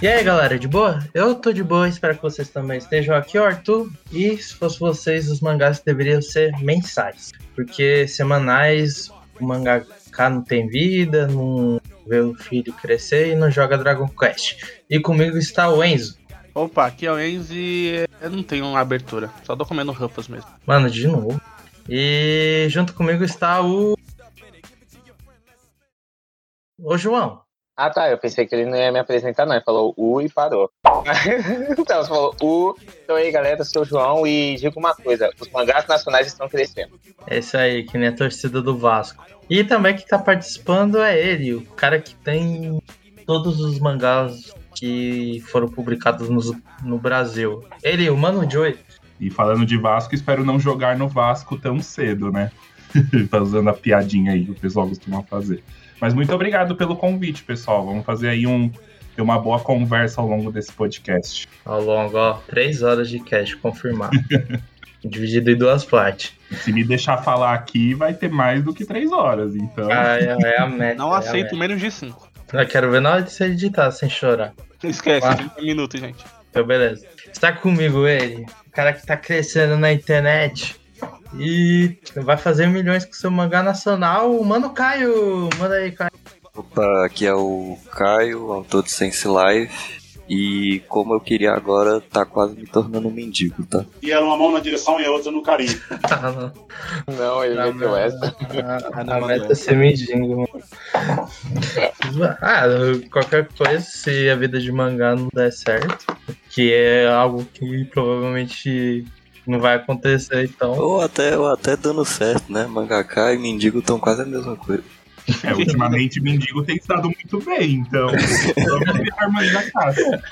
E aí galera, de boa? Eu tô de boa, espero que vocês também estejam aqui, o Arthur. E se fosse vocês, os mangás deveriam ser mensais. Porque semanais, o mangaka não tem vida, não vê o filho crescer e não joga Dragon Quest. E comigo está o Enzo. Opa, aqui é o Enzo e eu não tenho uma abertura, só tô comendo roupas mesmo. Mano, de novo. E junto comigo está o. Ô João. Ah, tá. Eu pensei que ele não ia me apresentar, não. Ele falou U e parou. então, você falou U. Então aí, galera, eu sou o João e digo uma coisa: os mangás nacionais estão crescendo. É isso aí, que nem a torcida do Vasco. E também que tá participando é ele, o cara que tem todos os mangás que foram publicados no, no Brasil. Ele, o Mano Joy. E falando de Vasco, espero não jogar no Vasco tão cedo, né? Fazendo a piadinha aí que o pessoal costuma fazer. Mas muito obrigado pelo convite, pessoal. Vamos fazer aí um, ter uma boa conversa ao longo desse podcast. Ao longo, ó, três horas de cast confirmado. Dividido em duas partes. Se me deixar falar aqui, vai ter mais do que três horas, então. Ah, é, é a meta. Não é aceito menos de 5. Eu quero ver na hora de você editar, sem chorar. Esquece, Ah. 30 minutos, gente. Então, beleza. Está comigo ele, o cara que tá crescendo na internet e vai fazer milhões com seu mangá nacional, o Mano Caio. Manda aí, Caio. Opa, aqui é o Caio, autor de Sense Life. E como eu queria agora, tá quase me tornando um mendigo, tá? E era uma mão na direção e a outra no carinho. Ah, não. Não, ele Ah, meteu não. essa. A, não a mandou meta é ser mendigo, mano. Ah, qualquer coisa, se a vida de mangá não der certo, que é algo que provavelmente não vai acontecer, então. Ou até, ou até dando certo, né? Mangaká e mendigo estão quase a mesma coisa. É, ultimamente mendigo tem estado muito bem, então. Vamos virar mais da casa.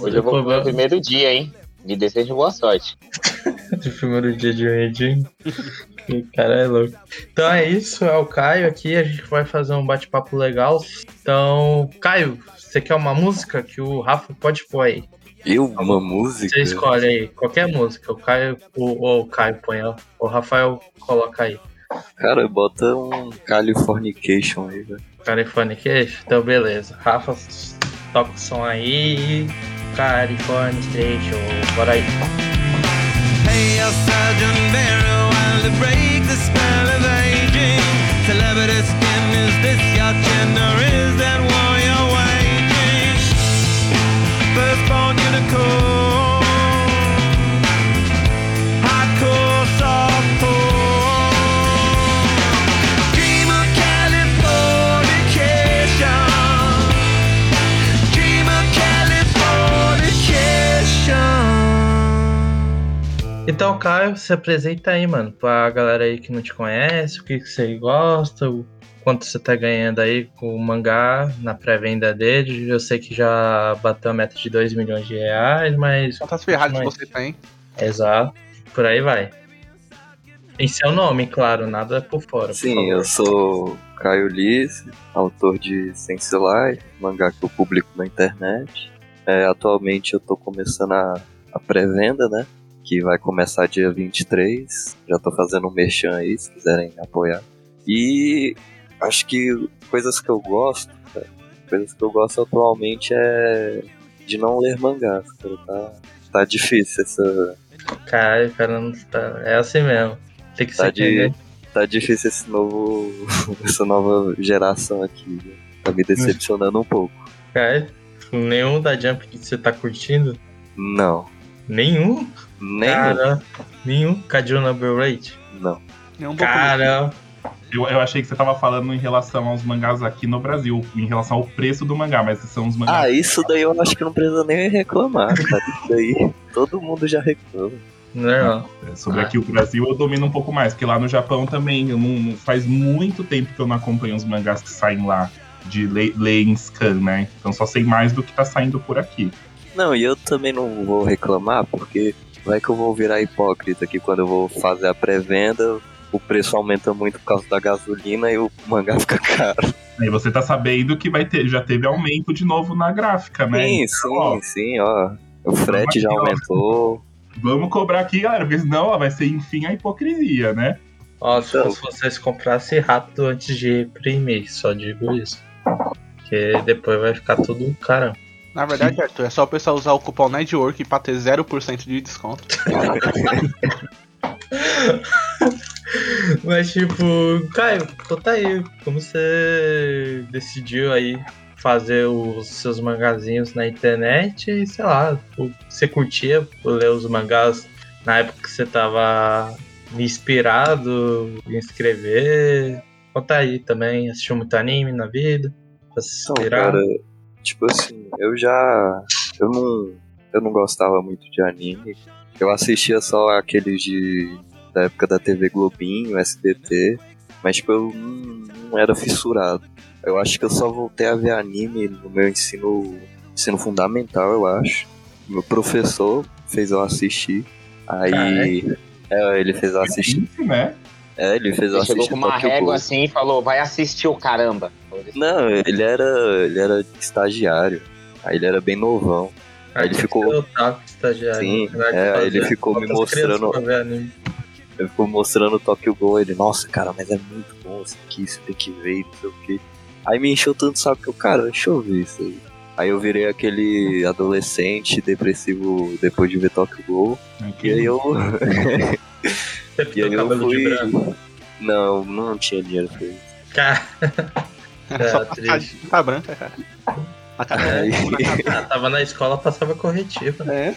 Hoje eu vou pro meu primeiro dia, hein? Me desejo boa sorte. de primeiro dia de. Que cara é louco. Então é isso, é o Caio aqui. A gente vai fazer um bate-papo legal. Então, Caio, você quer uma música que o Rafa pode pôr aí? Eu, uma música. Você escolhe aí, qualquer música. O Caio, o, ou o Caio põe, ó. o Rafael coloca aí. Cara, bota um Californication aí, velho. Californication? Então, beleza. Rafa, toca o som aí. California Station, bora aí. Hey, a Sergeant Barrow, while to break the spell of aging. Celebrity skin, is this your chin or is that war you're waging? Firstborn unicorn, Então, Caio, se apresenta aí, mano, pra galera aí que não te conhece, o que, que você gosta, o quanto você tá ganhando aí com o mangá na pré-venda dele. Eu sei que já bateu a meta de 2 milhões de reais, mas. Quantas Ferraris Mas- você tem? Exato. Por aí vai. Em seu nome, claro, nada por fora. por Sim, favor. eu sou Caio Lisse, autor de Sense Life, mangá que eu publico na internet. É, atualmente eu tô começando a, a pré-venda, né? Que vai começar dia 23. Já tô fazendo um merchan aí, se quiserem apoiar. E acho que coisas que eu gosto, cara, coisas que eu gosto atualmente é de não ler mangás, cara. Tá, tá difícil essa, Caio, cara, não tá... é assim mesmo. Tem que Tá ser de- tá difícil esse novo, essa nova geração aqui. né? Tá me decepcionando um pouco. Caio, nenhum da Jump que você tá curtindo? Não, Nenhum? Nem Cara, nenhum. Cadê Number Rate? não. Um pouco. Cara, Eu, eu achei que você tava falando em relação aos mangás aqui no Brasil, em relação ao preço do mangá, mas esses são os mangás. Ah, isso daí eu acho que não precisa nem reclamar, cara. Isso daí todo mundo já reclama. não. É, Sobre aqui o Brasil eu domino um pouco mais, porque lá no Japão também eu não, não- faz muito tempo que eu não acompanho os mangás que saem lá de lei, lei em scan, né? Então só sei mais do que tá saindo por aqui. Não, e eu também não vou reclamar, porque vai que eu vou virar hipócrita que quando eu vou fazer a pré-venda, o preço aumenta muito por causa da gasolina e o mangá fica caro. Aí você tá sabendo que vai ter, já teve aumento de novo na gráfica, né? Sim, Então, ó, sim, sim, ó. O frete já aqui, ó. aumentou. Vamos cobrar aqui, galera, porque senão ó, vai ser enfim a hipocrisia, né? Ó, se Então. vocês comprassem rápido antes de imprimir, só digo isso. Porque depois vai ficar tudo caramba. Na verdade, Arthur, é só o pessoal usar o cupom Network pra ter 0% de desconto. Mas tipo, Caio, conta aí, como você decidiu aí fazer os seus mangazinhos na internet e sei lá, você curtia ler os mangás na época que você tava inspirado em escrever? Conta aí também, assistiu muito anime na vida? Pra se Então, inspirar? cara, tipo assim, eu já. Eu não. Eu não gostava muito de anime. Eu assistia só aqueles de. da época da TV Globinho, SBT. Mas tipo, eu não, não era fissurado. Eu acho que eu só voltei a ver anime no meu ensino. ensino fundamental, eu acho. Meu professor fez eu assistir. Aí. É, ele fez eu assistir. Isso, né? É, ele fez eu Ele chegou assistir. com uma régua assim e falou, vai assistir o caramba. Não, ele era. ele era estagiário. Aí ele era bem novão. Aí ele ficou. Tava estagiário. Sim, né, é, fazia ele ficou me mostrando-. Ele ficou mostrando o Tokyo Ghoul. Ele, nossa, cara, mas é muito bom isso aqui, você tem que ver, não sei o que. Aí me encheu tanto saco que eu, cara, deixa eu ver isso aí. Aí eu virei aquele adolescente depressivo depois de ver Tokyo Ghoul. E aí eu. E aí eu fui. Não, não tinha dinheiro pra isso. Cara, É só É, tá branca, cara. A cara Aí, ah, tava na escola, passava corretiva. é.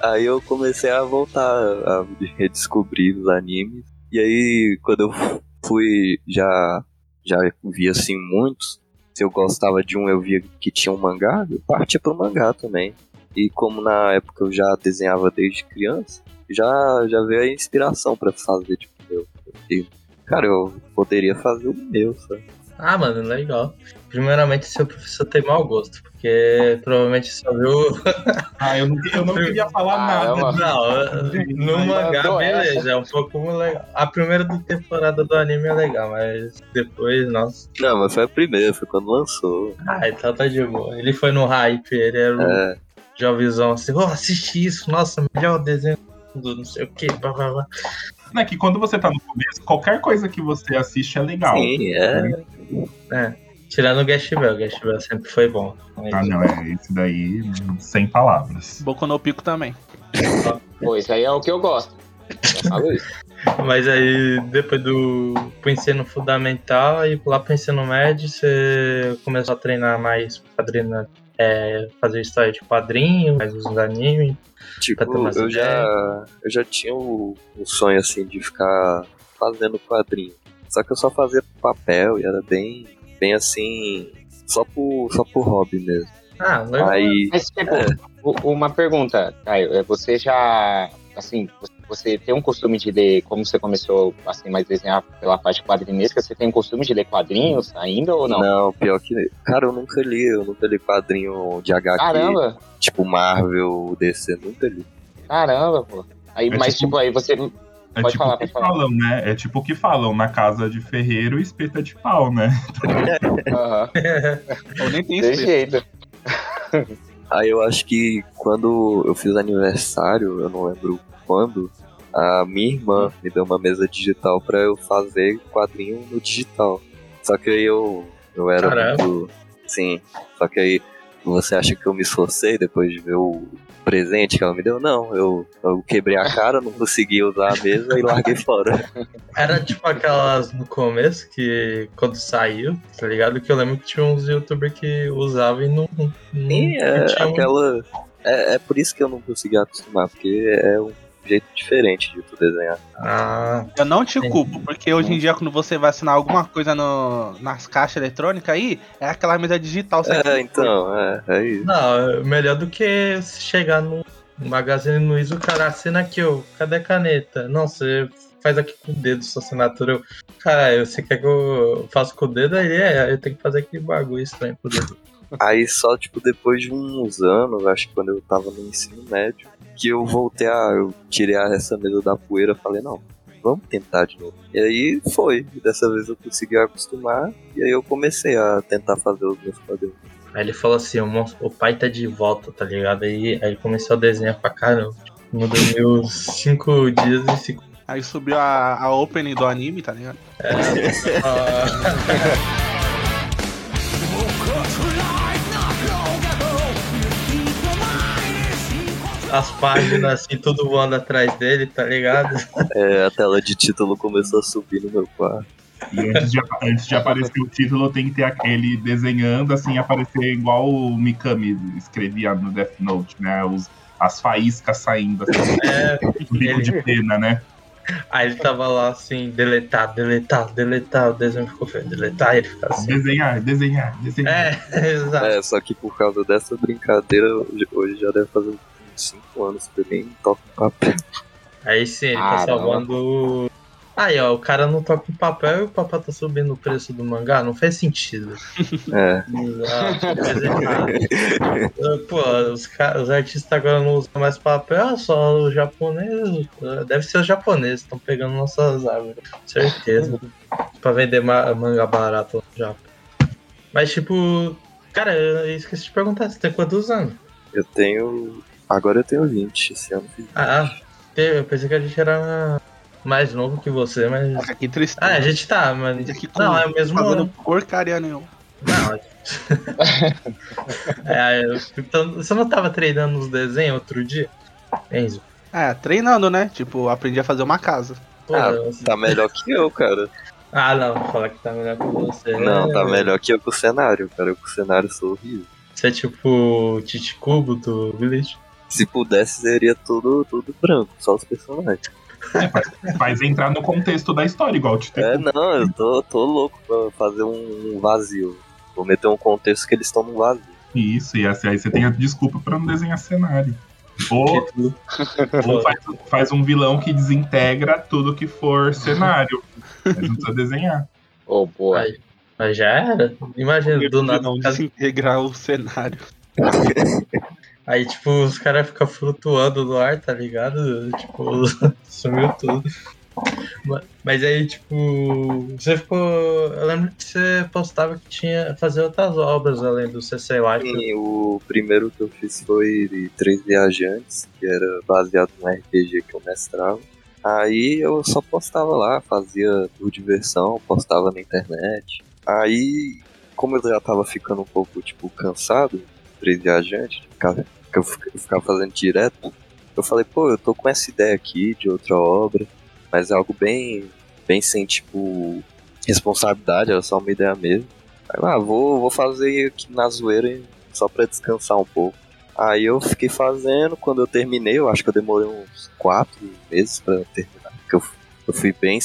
aí eu comecei a voltar a redescobrir os animes. E aí, quando eu fui, já, já vi assim muitos. Se eu gostava de um, eu via que tinha um mangá, eu partia pro mangá também. E como na época eu já desenhava desde criança, já, já veio a inspiração pra fazer, tipo, meu. E, cara, eu poderia fazer o meu, sabe? Ah, mano, legal. Primeiramente, seu professor tem mau gosto, porque provavelmente só viu. Ah, eu não, eu não queria falar Ah, nada. Não, no mangá, beleza, essa. é um pouco legal. A primeira temporada do anime é legal, mas depois, nossa. Não, mas foi a primeira, foi quando lançou. Ah, então tá de boa. Ele foi no hype, ele era um É, jovenzão assim, oh, assiste isso, nossa, melhor desenho do não sei o que, blá blá blá. Né, que quando você tá no começo, qualquer coisa que você assiste é legal. sim, é. Tirando o Gash Bell, o Gash Bell sempre foi bom. Mas- Ah, não, é esse daí, sem palavras. Boku no Pico também. Pô, isso aí é o que eu gosto. Eu. Mas aí, depois do pro ensino fundamental e lá pro ensino médio, você começou a treinar mais quadrinho, é, fazer história de quadrinho, mais os animes. Pra ter Tipo, eu já, eu já tinha o, o sonho assim de ficar fazendo quadrinho. Só que eu só fazia papel e era bem, bem assim, só por, só por hobby mesmo. Ah, legal. Aí, Mas, tipo, É. uma pergunta, Caio. é, Você já, assim, você- tem um costume de ler, como você começou, assim, mais desenhar pela parte quadrinesca, você tem um costume de ler quadrinhos ainda ou não? pior que. Cara, eu nunca li, eu nunca li quadrinho de HQ, Caramba, tipo Marvel, DC, nunca li. caramba, pô. Aí, É mas, tipo- tipo, aí você... É Pode tipo falar, o que pode falar. falam, né? É tipo o que falam na casa de ferreiro espeta de pau, né? Aham, Ou nem tem espeto. jeito. Aí eu acho que quando eu fiz aniversário, eu não lembro quando, a minha irmã me deu uma mesa digital pra eu fazer quadrinho no digital. Só que aí eu, eu era Caramba. muito. Sim. Só que aí você acha que eu me esforcei depois de ver o presente que ela me deu? Não, eu, eu quebrei a cara, não consegui usar a mesa e larguei fora. Era tipo aquelas no começo, que quando saiu, tá ligado? Que eu lembro que tinha uns youtubers que usavam e não. não Sim, é tinha um- aquela. É, é por isso que eu não consegui acostumar, porque é um jeito diferente de tu desenhar. Ah, Eu não te Entendi. culpo, porque hoje em dia, quando você vai assinar alguma coisa no, nas caixas eletrônicas aí, é aquela mesa digital. sem É, então, é, é isso. não, é melhor do que chegar no Magazine Luiza, o cara assina aqui, ó, cadê a caneta? Não, você faz aqui com o dedo sua assinatura. Eu, Cara, você quer que eu faça com o dedo? Aí é, eu tenho que fazer aquele bagulho estranho com o dedo. Aí só, tipo, depois de uns anos, acho que quando eu tava no ensino médio, que eu voltei a. Eu tirei essa mesa da poeira e falei, não, vamos tentar de novo. E aí foi. Dessa vez eu consegui acostumar. E aí eu comecei a tentar fazer os meus quadrinhos. Aí ele falou assim, o, monstro- o pai tá de volta, tá ligado? Aí, aí ele começou a desenhar pra caramba. Não dormiu cinco dias e cinco. Aí subiu a, a opening do anime, tá ligado? As páginas assim, tudo voando atrás dele, tá ligado? É, a tela de título começou a subir no meu quarto. E antes de, antes de aparecer o título, tem que ter aquele desenhando, assim, aparecer igual o Mikami escrevia no Death Note, né? Os, as faíscas saindo, assim, É, o bico de pena, né? aí ele tava lá assim, deletar, deletar, deletar, o desenho ficou feio, deletar, e ele fica assim. Desenhar, desenhar, desenhar. É, exato. É, só que por causa dessa brincadeira, hoje, hoje já deve fazer 5 anos que eu nem toco em papel. Aí sim, ele tá Caramba. salvando. o- Aí, ó, o cara não toca em papel e o papel tá subindo o preço do mangá, não faz sentido. É. Exato, mas é. Pô, os, os artistas agora não usam mais papel, só o japonês. Deve ser os japoneses estão pegando nossas árvores, com certeza. pra vender ma- manga barato no Japão. Mas, tipo, cara, eu esqueci de perguntar, você tem quantos anos? Eu tenho. Agora eu tenho 20, esse ano fiz. Ah, eu pensei que a gente era mais novo que você, mas. Nossa, que tristeza. Ah, a gente tá, mas. A gente aqui com- Não, é o mesmo fazendo ano. porcaria nenhuma. Não. é, eu- então, você não tava treinando nos desenhos outro dia? Enzo. É, treinando, né? Tipo, aprendi a fazer uma casa. Pô, Ah, você- Tá melhor que eu, cara. ah, não, fala que tá melhor que você. Não, tá né? melhor que eu com o cenário, cara. Eu com o cenário sou horrível. Você é tipo o Tite Cubo do Village? Se pudesse, seria tudo, tudo branco, só os personagens. Faz entrar no contexto da história, igual te É, não, eu tô, tô louco pra fazer um vazio. Vou meter um contexto que eles estão no vazio. Isso, e assim, aí você tem a desculpa pra não desenhar cenário. Ou, ou faz, faz um vilão que desintegra tudo que for cenário. Mas não precisa desenhar. Ô, boa. Aí, mas já era. Imagina, do nada. não desintegrar o cenário. Aí, tipo, os caras ficam flutuando no ar, tá ligado? Tipo, sumiu tudo. Ma- Mas aí, tipo, você ficou. Eu lembro que você postava que tinha fazer outras obras além do CC Life. E o primeiro que eu fiz foi Três Viajantes, que era baseado no RPG que eu mestrava. Aí eu só postava lá, fazia por diversão, postava na internet. Aí, como eu já tava ficando um pouco, tipo, cansado, Três Viajantes, que eu fica- eu ficava fazendo direto, eu falei, pô, eu tô com essa ideia aqui de outra obra, mas é algo bem, bem sem, tipo, responsabilidade, era só uma ideia mesmo. Aí, ah, vou, vou fazer aqui na zoeira só pra descansar um pouco. Aí eu fiquei fazendo, quando eu terminei, eu acho que eu demorei uns quatro meses pra terminar, porque eu, eu fui bem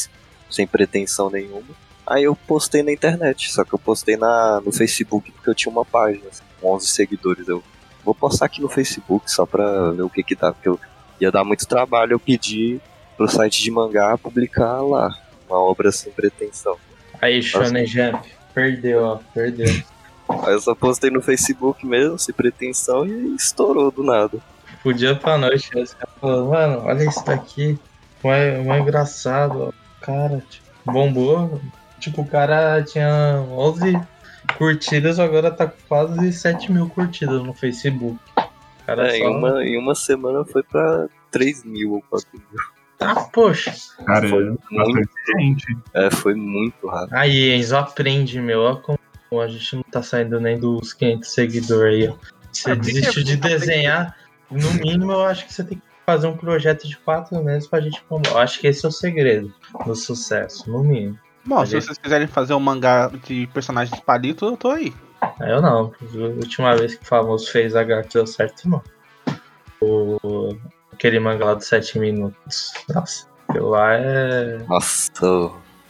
sem pretensão nenhuma. Aí eu postei na internet, só que eu postei na, no Facebook porque eu tinha uma página assim, 11 seguidores. Eu vou postar aqui no Facebook só pra ver o que que dá, porque eu ia dar muito trabalho eu pedi pro site de mangá publicar lá, uma obra sem pretensão. Aí, Shonen Jump. Perdeu, ó, perdeu. Aí eu só postei no Facebook mesmo, sem pretensão, e estourou do nada. Tipo, dia pra noite, os caras falaram, mano, olha isso daqui. Mó mó engraçado, ó. Cara, tipo, bombou. Tipo, o cara tinha 11 curtidas, agora tá com quase 7 mil curtidas no Facebook. Cara É, em, uma, em uma semana foi pra 3 mil ou 4 mil. Ah, poxa. Cara, Foi é gente. É, foi muito rápido. Aí, Enzo, aprende, meu. Ó como a gente não tá saindo nem dos 500 seguidores aí. Você Ah, desistiu de desenhar, no mínimo eu acho que você tem que fazer um projeto de quatro meses pra gente... Eu acho que esse é o segredo do sucesso, no mínimo. Bom, se vocês quiserem fazer um mangá de personagens de palito, eu tô aí. Eu não, a última vez que o famoso fez HQ deu certo, não. O... Aquele mangá lá dos 7 minutos. Nossa, aquilo lá é. Nossa.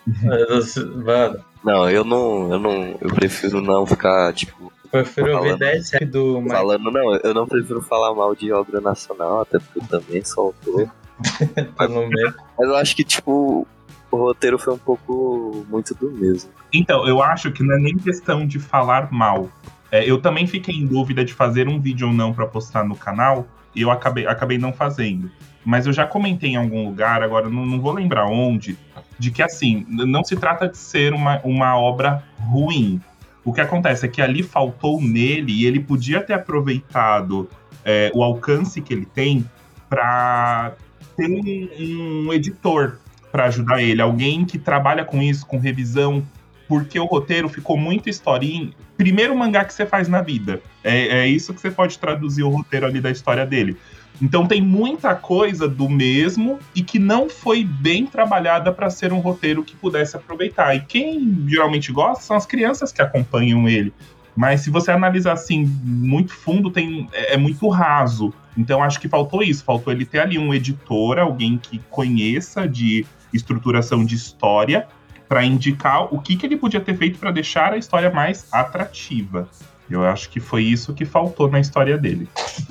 Mano, Não, eu não, eu não. Eu prefiro não ficar, tipo, eu prefiro ouvir Falando. 10 rap do Mike falando, não, eu não prefiro falar mal de obra nacional, até porque eu também sou autor. tá no meio. Mas eu acho que, tipo, o roteiro foi um pouco muito do mesmo. Então, eu acho que não é nem questão de falar mal. É, eu também fiquei em dúvida de fazer um vídeo ou não pra postar no canal, e eu acabei, acabei não fazendo. Mas eu já comentei em algum lugar, agora não, não vou lembrar onde, de que assim, não se trata de ser uma, uma obra ruim. O que acontece é que ali faltou nele, e ele podia ter aproveitado é, o alcance que ele tem pra ter um, um editor pra ajudar ele, alguém que trabalha com isso, com revisão, porque o roteiro ficou muito historinha. Primeiro mangá que você faz na vida. É, é isso que você pode traduzir o roteiro ali da história dele. Então tem muita coisa do mesmo e que não foi bem trabalhada para ser um roteiro que pudesse aproveitar. E quem geralmente gosta são as crianças que acompanham ele. Mas se você analisar assim muito fundo, tem é, é muito raso. Então acho que faltou isso, faltou ele ter ali um editor, alguém que conheça de estruturação de história para indicar o que, que ele podia ter feito para deixar a história mais atrativa. Eu acho que foi isso que faltou na história dele.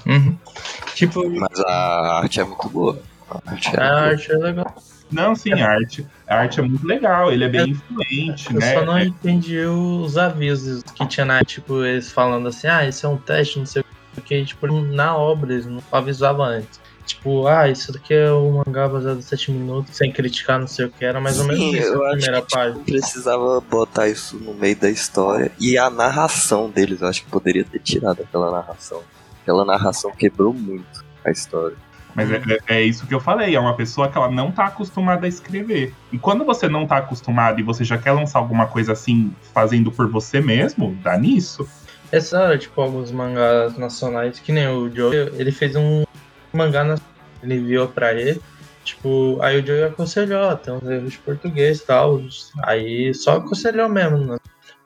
Uhum. Tipo, Mas a arte é muito boa. A arte é a arte é legal. Não, sim, a arte, a arte é muito legal, ele é bem influente, Eu né? só não entendi os avisos que tinha na, tipo, eles falando assim, ah, isso é um teste, não sei o que, tipo, na obra eles não avisavam antes. Tipo, ah, isso daqui é um mangá baseado em 7 minutos, sem criticar, não sei o que, era mais ou menos Sim, isso eu a acho primeira que tipo, página. precisava botar isso no meio da história. E a narração deles, eu acho que poderia ter tirado aquela narração. Aquela narração quebrou muito a história. Mas é, é- é isso que eu falei, é uma pessoa que ela não tá acostumada a escrever. E quando você não tá acostumado e você já quer lançar alguma coisa assim, fazendo por você mesmo, dá nisso. Essa era, tipo, alguns mangás nacionais, que nem o Joe, ele fez um mangá, na... ele enviou pra ele, tipo, aí o Joe aconselhou, tem uns erros de português e tal, aí só aconselhou mesmo, né?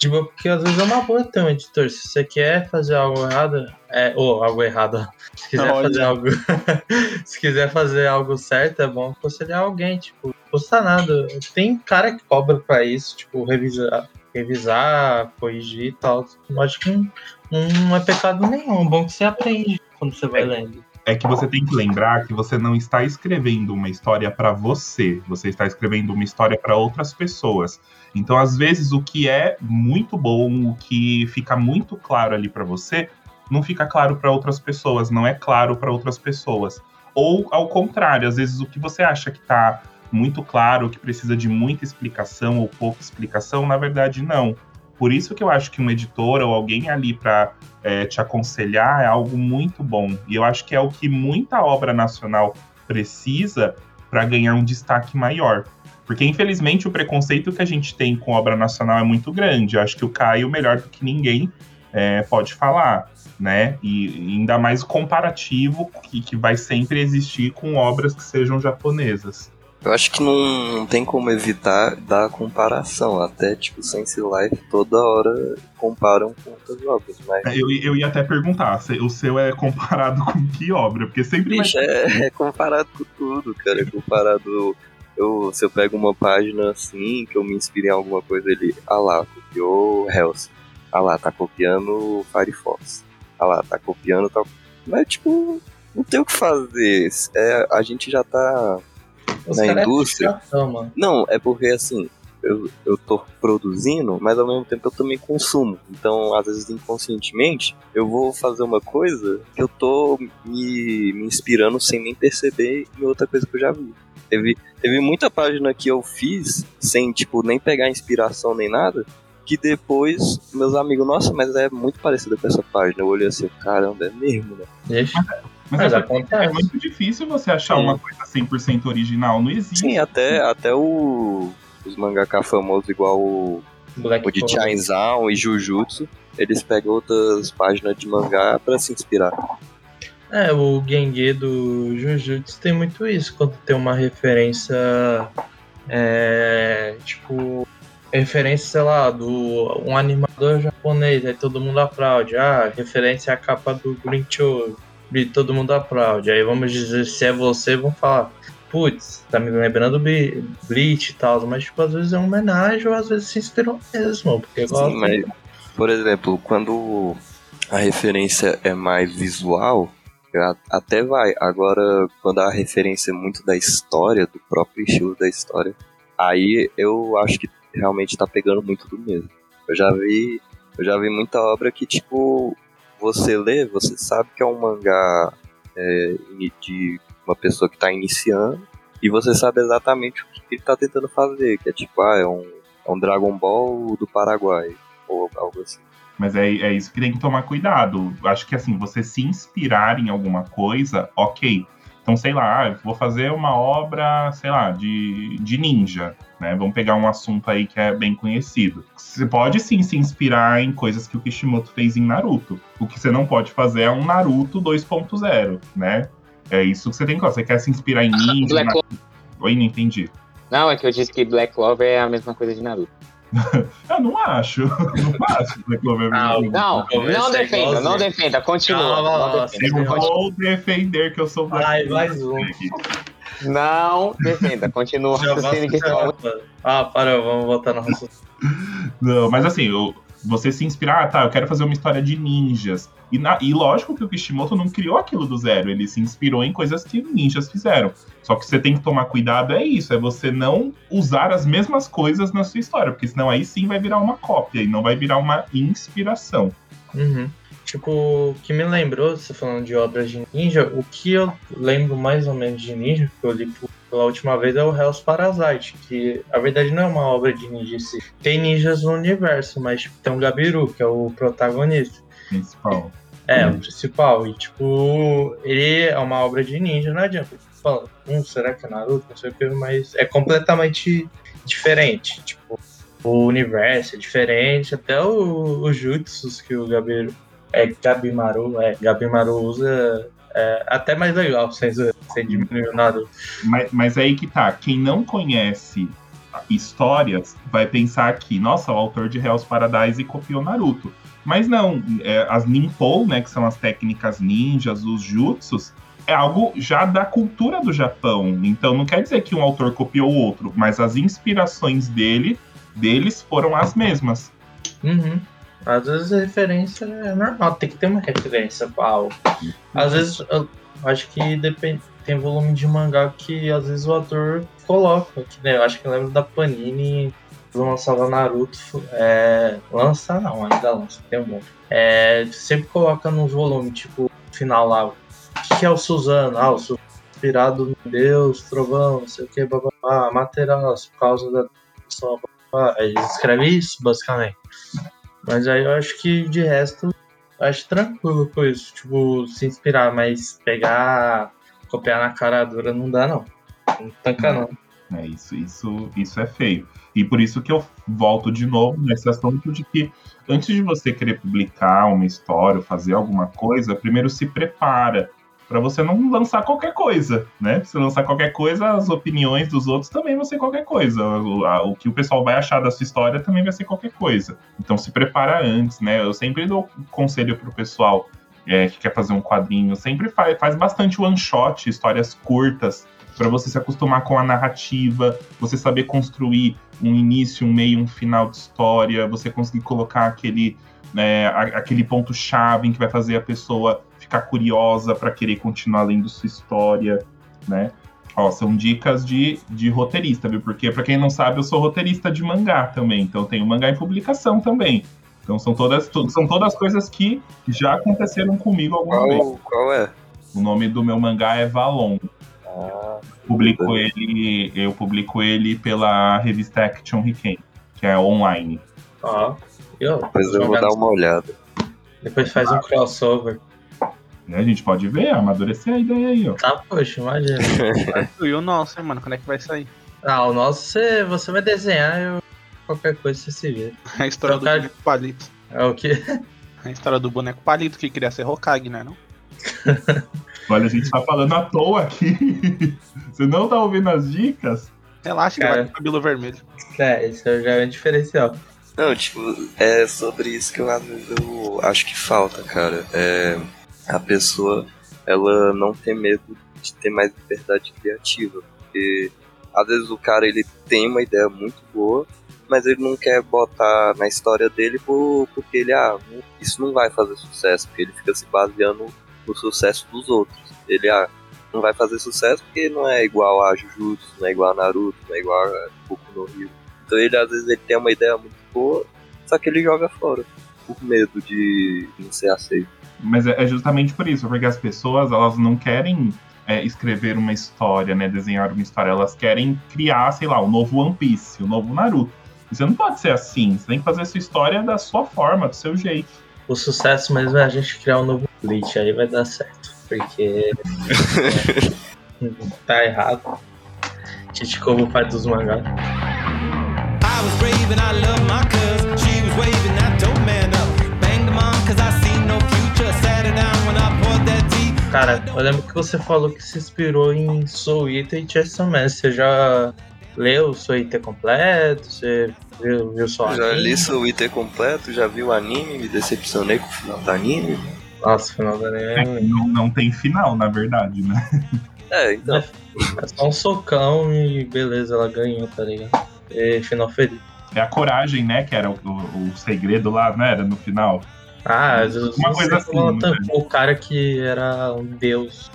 Tipo, porque às vezes é uma boa ter um editor, se você quer fazer algo errado, é, ou algo errado, se quiser Olha. fazer algo, se quiser fazer algo certo, é bom aconselhar alguém, tipo, não custa nada, tem cara que cobra pra isso, tipo, revisar, revisar, corrigir e tal, acho que não, não é pecado nenhum, é bom que você aprende quando você vai lendo. É que você tem que lembrar que você não está escrevendo uma história para você, você está escrevendo uma história para outras pessoas. Então, às vezes, o que é muito bom, o que fica muito claro ali para você, não fica claro para outras pessoas, não é claro para outras pessoas. Ou ao contrário, às vezes o que você acha que está muito claro, que precisa de muita explicação ou pouca explicação, na verdade não. Por isso que eu acho que um editor ou alguém ali para é, te aconselhar é algo muito bom. E eu acho que é o que muita obra nacional precisa para ganhar um destaque maior. Porque, infelizmente, o preconceito que a gente tem com obra nacional é muito grande. Eu acho que o Caio, melhor do que ninguém, é, pode falar, né? E ainda mais comparativo que, que vai sempre existir com obras que sejam japonesas. Eu acho que não, não tem como evitar da comparação. Até, tipo, Sense Life toda hora comparam com outras obras. Mas, Eu, eu ia até perguntar, se- o seu é comparado com que obra? Porque sempre bicho, é, é comparado com tudo, cara. É comparado... Eu, se eu pego uma página assim, que eu me inspire em alguma coisa, ele... Ah lá, copiou Hellsing. Ah lá, tá copiando Firefox. Ah lá, tá copiando tal... Mas, tipo, não tem o que fazer. É, a gente já tá... Os Na é indústria? mano. Não, é porque assim, eu, eu tô produzindo, mas ao mesmo tempo eu também consumo. Então, às vezes, inconscientemente, eu vou fazer uma coisa que eu tô me, me inspirando sem nem perceber em outra coisa que eu já vi. Teve, teve muita página que eu fiz sem, tipo, nem pegar inspiração nem nada, que depois meus amigos, nossa, mas é muito parecida com essa página. Eu olhei assim, caramba, é mesmo, né? Deixa. Mas, Mas é, acontece. é muito difícil você achar Sim. uma coisa 100% original. Não existe. Sim, até, até o, os mangaka famosos igual o Black o de. Chainsaw e Jujutsu, eles pegam outras páginas de mangá pra se inspirar. É, o Genge do Jujutsu tem muito isso, quando tem uma referência, é, tipo, referência, sei lá, do um animador japonês, aí todo mundo aplaude. Ah, referência à capa do Grincho, e todo mundo aplaude. Aí vamos dizer, se é você, vão falar, putz, tá me lembrando Bi- Bleach e tal, mas tipo, às vezes é uma homenagem ou às vezes se inspirou mesmo, porque gosta. Sim, mas, por exemplo, quando a referência é mais visual, até vai. Agora, quando a referência é muito da história, do próprio estilo da história, aí eu acho que realmente tá pegando muito do mesmo. Eu já vi, eu já vi muita obra que, tipo, você lê, você sabe que é um mangá é, de uma pessoa que tá iniciando, e você sabe exatamente o que ele tá tentando fazer, que é tipo, ah, é um, é um Dragon Ball do Paraguai, ou algo assim. Mas é, é isso que tem que tomar cuidado. Acho que assim, você se inspirar em alguma coisa, ok. Então, sei lá, ah, vou fazer uma obra, sei lá, de, de ninja, né? Vamos pegar um assunto aí que é bem conhecido. Você pode sim se inspirar em coisas que o Kishimoto fez em Naruto. O que você não pode fazer é um Naruto 2.0, né? É isso que você tem que fazer. Você quer se inspirar em ninja? Black na... Oi, não entendi. Não, é que eu disse que Black Clover é a mesma coisa de Naruto. Eu não acho. Não acho que Ah. Não, não é defenda, não defenda, continua. Calma, não ó, defenda, Eu continua. vou defender que eu sou Black Ai, mais um. Não defenda, continua. Já fala. Ah, parou, vamos voltar no raciocínio. Não, mas assim, eu- você se inspirar, ah, tá, eu quero fazer uma história de ninjas. E, na- e lógico que o Kishimoto não criou aquilo do zero, ele se inspirou em coisas que ninjas fizeram. Só que você tem que tomar cuidado, é isso, é você não usar as mesmas coisas na sua história, porque senão aí sim vai virar uma cópia e não vai virar uma inspiração. Uhum. Tipo, que me lembrou, você falando de obras de ninja, o que eu lembro mais ou menos de ninja, que eu li por- pela última vez, é o Hell's Parasite, que a verdade não é uma obra de ninja em si. Tem ninjas no universo, mas tipo, tem o Gabiru, que é o protagonista. Principal. É, Hum. o principal. E tipo, ele é uma obra de ninja, não adianta. Fala, hum, será que é Naruto? Não sei o que, mas é completamente diferente. Tipo, o universo é diferente, até o- os jutsus que o Gabiru, é, Gabimaru, é, Gabimaru usa é até mais legal, sem, sem diminuir o Naruto. Mas, mas aí que tá, quem não conhece histórias vai pensar que, nossa, o autor de Hell's Paradise copiou Naruto. Mas não, é, as ninpou, né, que são as técnicas ninjas, os jutsus, é algo já da cultura do Japão. Então não quer dizer que um autor copiou o outro, mas as inspirações dele, deles foram as mesmas. Uhum. Às vezes a referência é normal, tem que ter uma referência pra algo. Às vezes eu acho que depende. Tem volume de mangá que às vezes o ator coloca. Que, né, eu acho que eu lembro da Panini lançava Naruto. É, lança não, ainda lança, tem um monte. É, sempre coloca nos volumes, tipo, final lá. O que, que é o Suzano? Ah, o Suzano inspirado em Deus, trovão, não sei o que, bababá, material, por causa da pessoa, bababá. Escrevem isso, basicamente. Mas aí eu acho que de resto, eu acho tranquilo com isso. Tipo, se inspirar, mas pegar, copiar na cara dura não dá não. Não tanca não. É, isso, isso, isso é feio. E por isso que eu volto de novo nesse assunto de que antes de você querer publicar uma história, ou fazer alguma coisa, primeiro se prepara para você não lançar qualquer coisa, né? Se lançar qualquer coisa, as opiniões dos outros também vão ser qualquer coisa. O, a- o que o pessoal vai achar da sua história também vai ser qualquer coisa. Então se prepara antes, né? Eu sempre dou conselho pro pessoal é, que quer fazer um quadrinho, sempre faz, faz bastante one shot, histórias curtas, para você se acostumar com a narrativa, você saber construir um início, um meio, um final de história, você conseguir colocar aquele, né, aquele ponto chave em que vai fazer a pessoa ficar curiosa para querer continuar lendo sua história, né? Ó, são dicas de, de roteirista, viu? Porque, para quem não sabe, eu sou roteirista de mangá também, então tenho mangá em publicação também. Então são todas, to- são todas coisas que já aconteceram comigo alguma vez. Qual, qual é? O nome do meu mangá é Valon. Ah, Publico ele, eu publico ele pela revista Action Riken, que é online. Ó. Depois eu vou dar uma olhada. Depois faz um crossover. Né, A gente pode ver, amadurecer a ideia aí, ó. Tá, poxa, imagina. E o nosso, hein, mano? Quando é que vai sair? ah, o nosso você, você vai desenhar, eu, qualquer coisa você se vira. A história Então, do cara- boneco palito. É o que? A história do boneco palito que queria ser Hokage, né? Não? Olha, a gente tá falando à toa aqui. Você não tá ouvindo as dicas? Relaxa, Cara. vai com cabelo vermelho. É, esse já é um diferencial. Não, tipo, é sobre isso que eu, eu acho que falta, cara. É a pessoa, ela não ter medo de ter mais liberdade criativa. Porque às vezes o cara, ele tem uma ideia muito boa, mas ele não quer botar na história dele por, porque ele, ah, isso não vai fazer sucesso, porque ele fica se baseando no sucesso dos outros. Ele, ah, não vai fazer sucesso porque não é igual a Jujutsu, não é igual a Naruto, não é igual a Boku no Hero. Então ele às vezes ele tem uma ideia muito boa, só que ele joga fora por medo de não ser aceito. Mas é é justamente por isso, porque as pessoas elas não querem é, escrever uma história, né, desenhar uma história, elas querem criar, sei lá, um novo One Piece, um novo Naruto. E você não pode ser assim, você tem que fazer a sua história da sua forma, do seu jeito. O sucesso mesmo é a gente criar um novo Bleach, aí vai dar certo. Porque Tá errado. Chichikobo faz dos mangás. Cara, eu lembro que você falou que se inspirou em Soul Eater e Chainsaw Man. Você já leu o Soul Eater completo? Você viu, viu só Já li seu item completo, já vi o anime, me decepcionei com o final do anime. Nossa, o final do É, anime não, não tem final, na verdade, né? É, então. é só um socão e beleza, ela ganhou, tá ligado? E final feliz. É a coragem, né? Que era o, o- o segredo lá, né? Era no final. Ah, Uma coisa você falou assim, né? o cara que era um deus.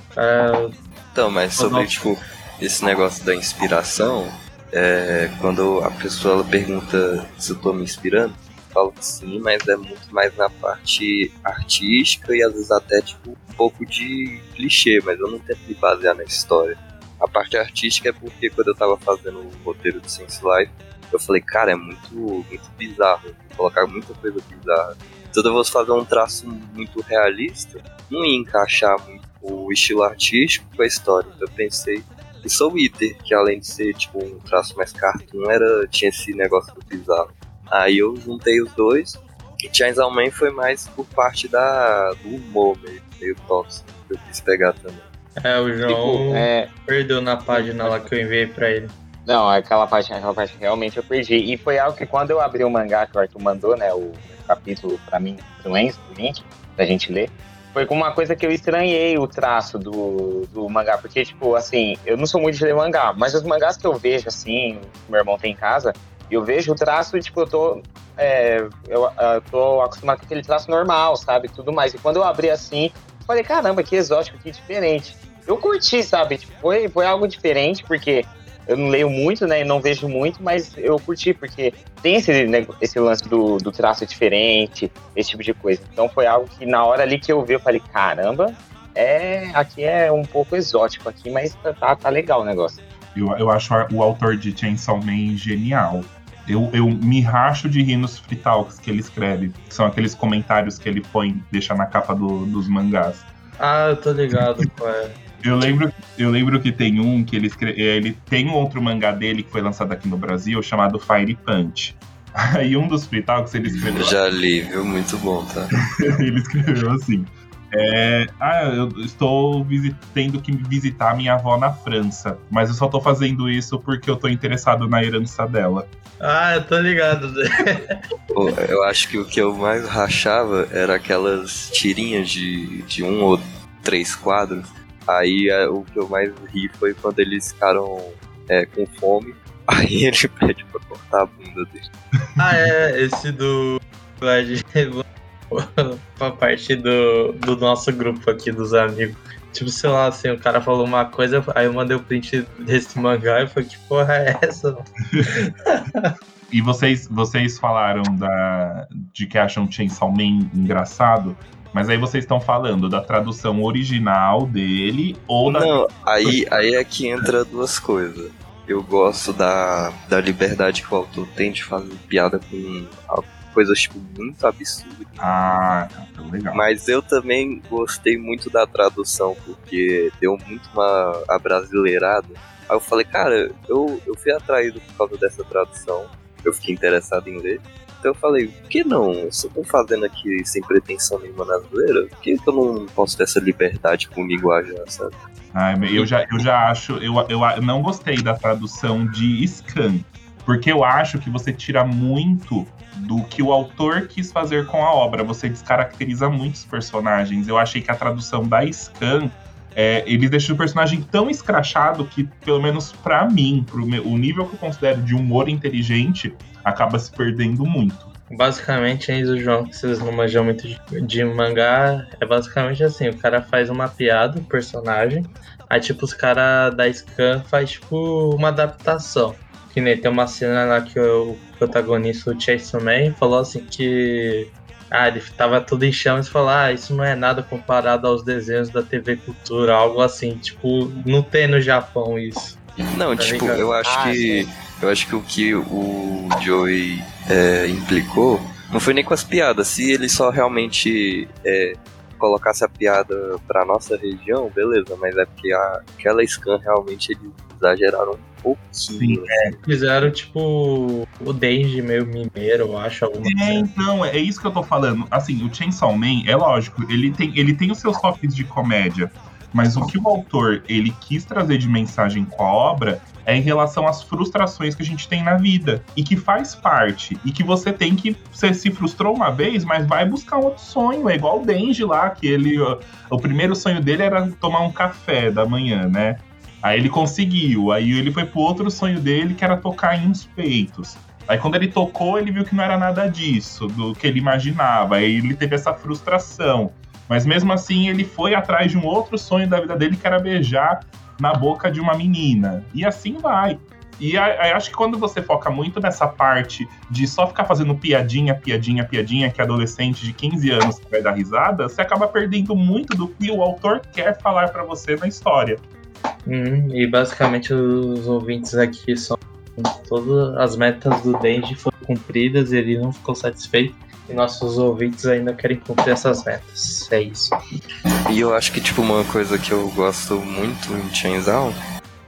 Então, mas sobre, Nossa. tipo, esse negócio da inspiração, é, quando a pessoa ela pergunta se eu tô me inspirando, eu falo que sim, mas é muito mais na parte artística e às vezes até, tipo, um pouco de clichê, mas eu não tento me basear na história. A parte artística é porque quando eu tava fazendo o roteiro do Sense Life, eu falei, cara, é muito, muito bizarro, vou colocar muita coisa bizarra. Se eu fosse fazer um traço muito realista, não ia encaixar muito o estilo artístico com a história. Então eu pensei em Soul Eater, que além de ser tipo um traço mais cartoon, era, tinha esse negócio do bizarro. Aí eu juntei os dois, e Chainsaw Man foi mais por parte da, do humor meio, meio tóxico, que eu quis pegar também. É, o Tipo, João é, perdeu na página lá que eu enviei pra ele. Não, aquela parte, aquela parte realmente eu perdi. E foi algo que quando eu abri o mangá que o Arthur mandou, né? O capítulo pra mim, pro Enzo, link, pra gente ler. Foi com uma coisa que eu estranhei o traço do, do mangá. Porque, tipo, assim, eu não sou muito de ler mangá, mas os mangás que eu vejo, assim, que meu irmão tem em casa, eu vejo o traço, tipo, eu tô. é, eu, eu tô acostumado com aquele traço normal, sabe? Tudo mais. E quando eu abri assim, falei, caramba, que exótico, que diferente. Eu curti, sabe? Tipo, foi, foi algo diferente, porque eu não leio muito, né? E não vejo muito, mas eu curti, porque tem esse, nego- esse lance do, do traço diferente, esse tipo de coisa. Então foi algo que na hora ali que eu vi, eu falei, caramba, é, aqui é um pouco exótico aqui, mas tá, tá, tá legal o negócio. Eu, eu acho o autor de Chainsaw Man genial. Eu, eu me racho de rir nos free talks que ele escreve. que São aqueles comentários que ele põe, deixa na capa do- dos mangás. Ah, eu tô ligado, qual é. Eu lembro, eu lembro que tem um que ele escreve. Ele tem um outro mangá dele que foi lançado aqui no Brasil chamado Fire Punch. Aí um dos free talks ele escreveu. Já li, viu? Muito bom, tá? ele escreveu assim. é, ah, eu estou tendo que visitar minha avó na França, mas eu só tô fazendo isso porque eu tô interessado na herança dela. Ah, eu tô ligado. Pô, eu acho que o que eu mais rachava era aquelas tirinhas de, de um ou três quadros. Aí é, o que eu mais ri foi quando eles ficaram é, com fome. Aí ele pede pra cortar a bunda dele. Ah, é, esse do. Pra parte do, do nosso grupo aqui dos amigos. Tipo, sei lá, assim, o cara falou uma coisa, aí eu mandei o print desse mangá e falei, que porra é essa? E vocês, vocês falaram da, de que acham Chainsaw Man engraçado, mas aí vocês estão falando da tradução original dele ou da. Não, aí, aí é que entra duas coisas. Eu gosto da, da liberdade que o autor tem de fazer piada com coisas tipo, muito absurdas. Ah, tá, legal. Mas eu também gostei muito da tradução, porque deu muito uma abrasileirada. Aí eu falei, cara, eu, eu fui atraído por causa dessa tradução. Eu fiquei interessado em ler. Eu falei, por que não? Eu só tô fazendo aqui sem pretensão nenhuma na zoeira. Por que, eu não posso ter essa liberdade com linguagem, sabe? Ah, eu, já, eu já acho. Eu, eu não gostei da tradução de scan. Porque eu acho que você tira muito do que o autor quis fazer com a obra. Você descaracteriza muitos personagens. Eu achei que a tradução da Scan. É, eles deixam o personagem tão escrachado que, pelo menos pra mim, pro meu, o nível que eu considero de humor inteligente, acaba se perdendo muito. Basicamente, Enzo e João, que vocês não manjam muito de, de mangá, é basicamente assim, o cara faz uma piada, o personagem, aí tipo, os caras da Scan faz tipo uma adaptação. Que nem tem uma cena lá que o protagonista, o Chase Man, falou assim que ah, ele tava tudo em chamas e falou, ah, isso não é nada comparado aos desenhos da TV Cultura, algo assim, tipo, não tem no Japão isso. Não, Tá tipo, ligado? eu acho Ah, que. Eu acho que o que o Joey é, implicou não foi nem com as piadas. Se ele só realmente é, colocasse a piada pra nossa região, beleza, mas é porque a, aquela scan realmente eles exageraram um pouquinho. né? Fizeram tipo o Denji meio mineiro, eu acho, alguma É, coisa. então, é isso que eu tô falando. Assim, o Chainsaw Man, é lógico, ele tem, ele tem os seus toques de comédia, mas o que o autor ele quis trazer de mensagem com a obra é em relação às frustrações que a gente tem na vida e que faz parte e que você tem que você se frustrou uma vez, mas vai buscar outro sonho, é igual o Denji lá, que ele ó, o primeiro sonho dele era tomar um café da manhã, né? Aí ele conseguiu, aí ele foi pro outro sonho dele que era tocar em uns peitos. Aí quando ele tocou, ele viu que não era nada disso, do que ele imaginava. Aí ele teve essa frustração. Mas mesmo assim, ele foi atrás de um outro sonho da vida dele, que era beijar na boca de uma menina. E assim vai. E acho que quando você foca muito nessa parte de só ficar fazendo piadinha, piadinha, piadinha, que adolescente de 15 anos vai dar risada, você acaba perdendo muito do que o autor quer falar pra você na história. Hum, e basicamente os ouvintes aqui são. Todas as metas do Denji foram cumpridas e ele não ficou satisfeito. Nossos ouvintes ainda querem cumprir essas metas. É isso. E eu acho que, tipo, uma coisa que eu gosto muito em Chainsaw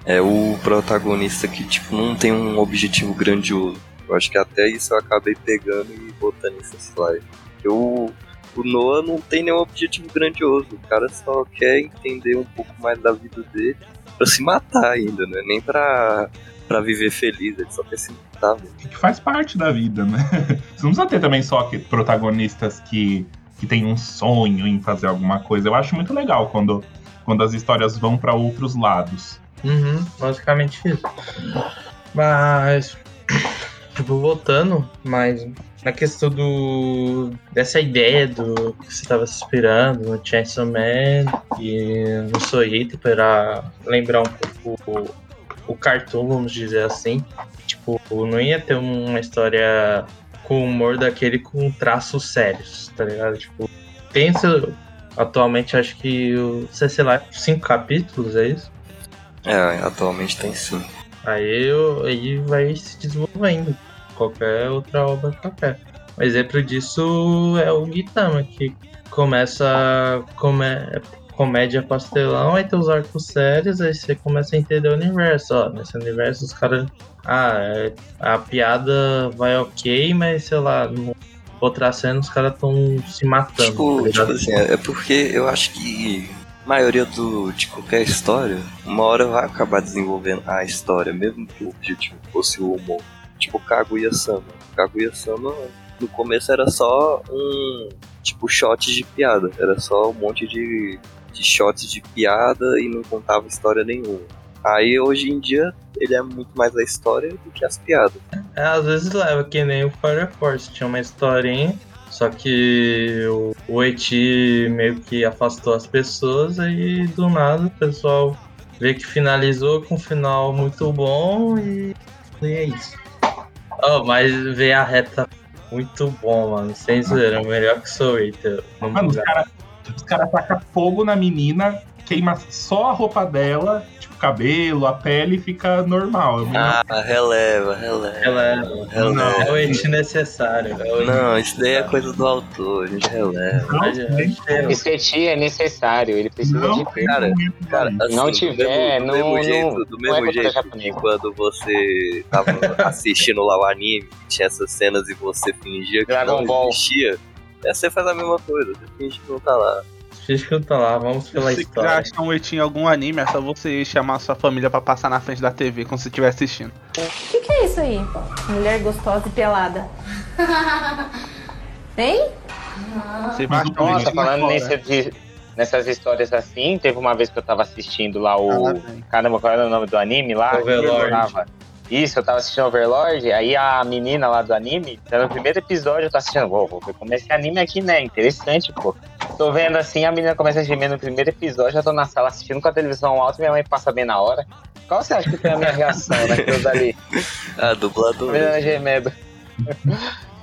é o protagonista que, tipo, não tem um objetivo grandioso. Eu acho que até isso eu acabei pegando e botando em slide. Eu, o Noah não tem nenhum objetivo grandioso. O cara só quer entender um pouco mais da vida dele pra se matar ainda, né? Nem pra, pra viver feliz, ele só quer se matar. Mesmo. que faz parte da vida, né? Você não precisa ter também só que- protagonistas que, que têm um sonho em fazer alguma coisa. Eu acho muito legal quando, quando as histórias vão pra outros lados. Uhum, basicamente isso. Mas, tipo, voltando, mas na questão do dessa ideia do que você estava se inspirando no Chainsaw Man e no Soito para lembrar um pouco o, cartoon, vamos dizer assim. Tipo, não ia ter uma história com humor daquele com traços sérios, tá ligado? Tipo, pensa atualmente acho que o sei lá, cinco capítulos, é isso? É, atualmente tem sim. Aí, eu- aí vai se desenvolvendo. Qualquer outra obra qualquer. Um exemplo disso é o Gitama, que começa comé comédia pastelão, aí tem os arcos sérios, aí você começa a entender o universo. Ó, nesse universo os caras. Ah, é- a piada vai ok, mas sei lá, no outra cena os caras estão se matando. Tipo, tá tipo assim, é é porque eu acho que a maioria do, de qualquer história, uma hora vai acabar desenvolvendo a história, mesmo que o objetivo fosse o humor. Tipo Kaguya-sama. Kaguya-sama, no começo era só um, tipo, shot de piada. Era só um monte de, de shots de piada e não contava história nenhuma. Aí, hoje em dia, ele é muito mais a história do que as piadas. É, às vezes leva, que nem o Fire Force. Tinha uma historinha, só que o, o Eti meio que afastou as pessoas, aí do nada o pessoal vê que finalizou com um final muito bom e, e é isso. Oh, mas ver a reta muito bom, mano. Sem zoeira, melhor que sou Eita. Mano, os caras cara tacam fogo na menina, queima só a roupa dela, tipo, o cabelo, a pele fica normal. Ah, releva, releva. É, releva. é o Eti necessário. É Não, isso daí é coisa do autor, a gente releva. Não, Mas, é, O sketch é necessário, ele precisa não, de tempo. Cara, não, Cara, assim, Não tiver, do não- mesmo não- jeito, do não é mesmo cultura jeito que quando você tava assistindo lá o anime, tinha essas cenas e você fingia que Dragon não Ball. existia, é, você faz a mesma coisa, você finge que não tá lá. Tô lá, vamos pela Se história. quiser achar um etinho em algum anime, é só você chamar sua família pra passar na frente da TV quando você estiver assistindo. O que, que é isso aí? Mulher gostosa e pelada. Hein? Você vai achar um Nossa, falando nesse- nessas histórias assim, teve uma vez que eu tava assistindo lá o. Ah. Caramba, qual era o nome do anime lá? Overlord. Eu. Isso, eu tava assistindo Overlord, aí a menina lá do anime, tá no primeiro episódio, eu tô assistindo, vou, vou ver como é esse anime aqui, né? Interessante, pô. Tô vendo assim, a menina começa a gemer no primeiro episódio, já tô na sala assistindo com a televisão alta, minha mãe passa bem na hora. Qual você acha que foi a minha reação naquilo dali? Ah, dublador. A menina gemendo.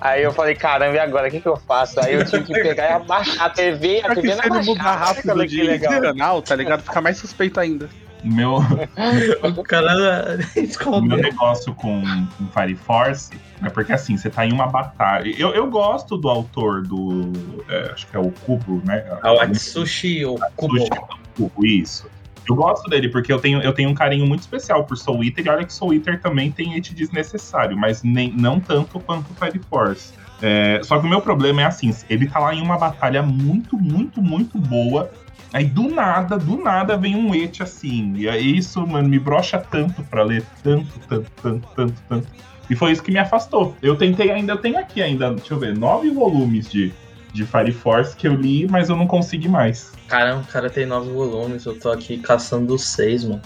Aí eu falei, caramba, e agora? O que, que eu faço? Aí eu tive que pegar e abaixar a TV, a TV se não ele mudar abaixava. rápido que legal. canal, tá ligado? Fica mais suspeito ainda. Meu, O cara o meu negócio com, com Fire Force é porque assim, você tá em uma batalha. Eu, eu gosto do autor do. é, acho que é o Kubo, né? A Watsushi ou Kubo. Sushi Kubo, isso. Eu gosto dele porque eu tenho, eu tenho um carinho muito especial por Soul Eater e olha que Soul Eater também tem hate desnecessário, mas nem, não tanto quanto Fire Force. É, só que o meu problema é assim, ele tá lá em uma batalha muito, muito, muito boa. Aí do nada, do nada vem um et assim. E aí isso, mano, me brocha tanto pra ler. Tanto, tanto, tanto, tanto, tanto. E foi isso que me afastou. Eu tentei ainda, eu tenho aqui ainda, deixa eu ver, nove volumes de, de Fire Force que eu li, mas eu não consegui mais. Caramba, o cara tem nove volumes, eu tô aqui caçando os seis, mano.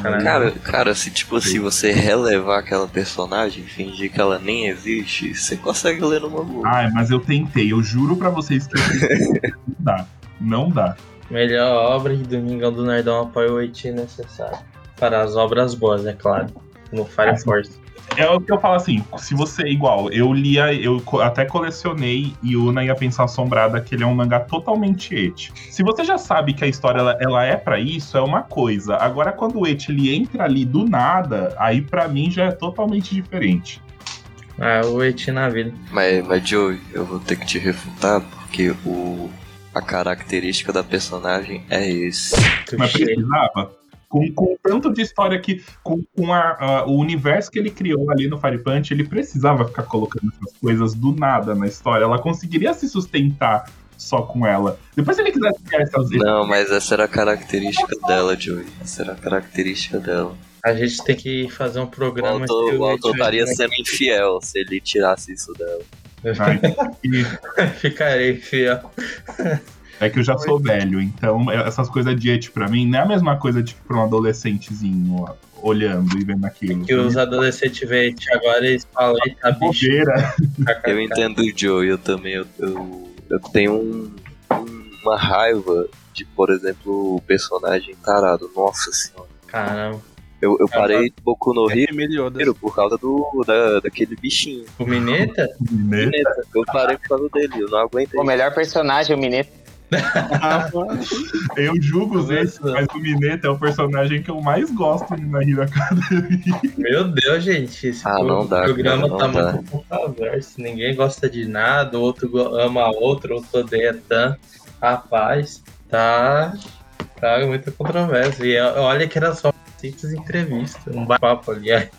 Caralho. Cara, cara, se tipo, se você relevar aquela personagem, fingir que ela nem existe, você consegue ler numa boa. Ai, mas eu tentei, eu juro pra vocês que eu tentei. Não dá. Melhor obra de Domingão do Nerdão apoia o Haiti necessário. Para as obras boas, é claro. No Fire Force. É o que eu falo assim, se você igual, eu lia, eu até colecionei Yuna e a Pensão Assombrada, que ele é um mangá totalmente et. Se você já sabe que a história ela, ela é pra isso, é uma coisa. Agora quando o et ele entra ali do nada, aí pra mim já é totalmente diferente. Ah, o Haiti na vida. Mas, mas Joey, eu vou ter que te refutar, porque o, a característica da personagem é esse. Mas precisava. Com, com tanto de história que. Com, com a- a- o universo que ele criou ali no Fire Punch, ele precisava ficar colocando essas coisas do nada na história. Ela conseguiria se sustentar só com ela. Depois, se ele quisesse criar essas. Não, mas essa era a característica dela, Joey. Essa era a característica dela. A gente tem que fazer um O programa autor, se o autor estaria vai- sendo infiel se ele tirasse isso dela. Ficarei fiel. É que eu já sou velho, então é- essas coisas de et pra mim não é a mesma coisa tipo pra um adolescentezinho ó, olhando e vendo aquilo. Que os adolescentes veem agora eles falam, eita bicho. Bobeira. Eu entendo o Joe, eu também. Eu, eu, eu tenho um- um- uma raiva de, por exemplo, o personagem tarado. Nossa senhora. Caramba. Eu, eu parei Boku no Hero Meliodas. por causa do, da, daquele bichinho. O Mineta? né? Mineta. Eu parei por causa dele, eu não aguentei. O melhor personagem, o Mineto. Eu julgo os esses, mas o Mineta é o personagem que eu mais gosto de My Hero Academia. Meu Deus, gente. Esse Ah, pro- não dá, programa cara, tá dá. muito controverso. Ninguém gosta de nada, o outro ama outro, o outro odeia tanto. Rapaz, tá. Tá muita controvérsia. E olha que era só uma simples entrevista, um bate-papo ali. é.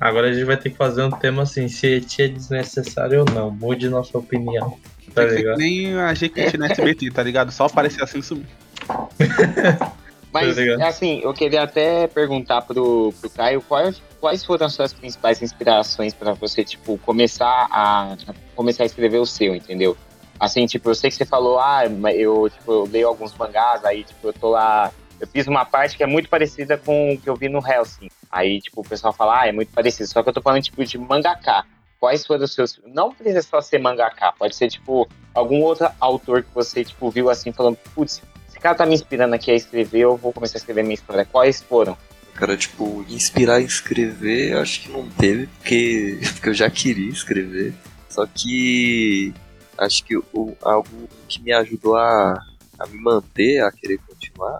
Agora a gente vai ter que fazer um tema assim, se é desnecessário ou não. Mude nossa opinião. Tá ligado? nem a gente na SBT, tá ligado? Só aparecer assim e sumir. Mas, Tá assim, eu queria até perguntar pro, pro Caio quais, quais foram as suas principais inspirações pra você, tipo, começar a, a começar a escrever o seu, entendeu? Assim, tipo, eu sei que você falou, ah, mas eu, tipo, eu leio alguns mangás, aí, tipo, eu tô lá. Eu fiz uma parte que é muito parecida com o que eu vi no Hellsing. Aí, tipo, o pessoal fala, ah, é muito parecido. Só que eu tô falando, tipo, de mangaká. Quais foram os seus. Não precisa só ser mangaká, pode ser, tipo, algum outro autor que você, tipo, viu assim, falando, putz, esse cara tá me inspirando aqui a escrever, eu vou começar a escrever minha história. Quais foram? Cara, tipo, inspirar a escrever, eu acho que não teve, porque, porque eu já queria escrever. Só que acho que o, algo que me ajudou a, a me manter, a querer continuar,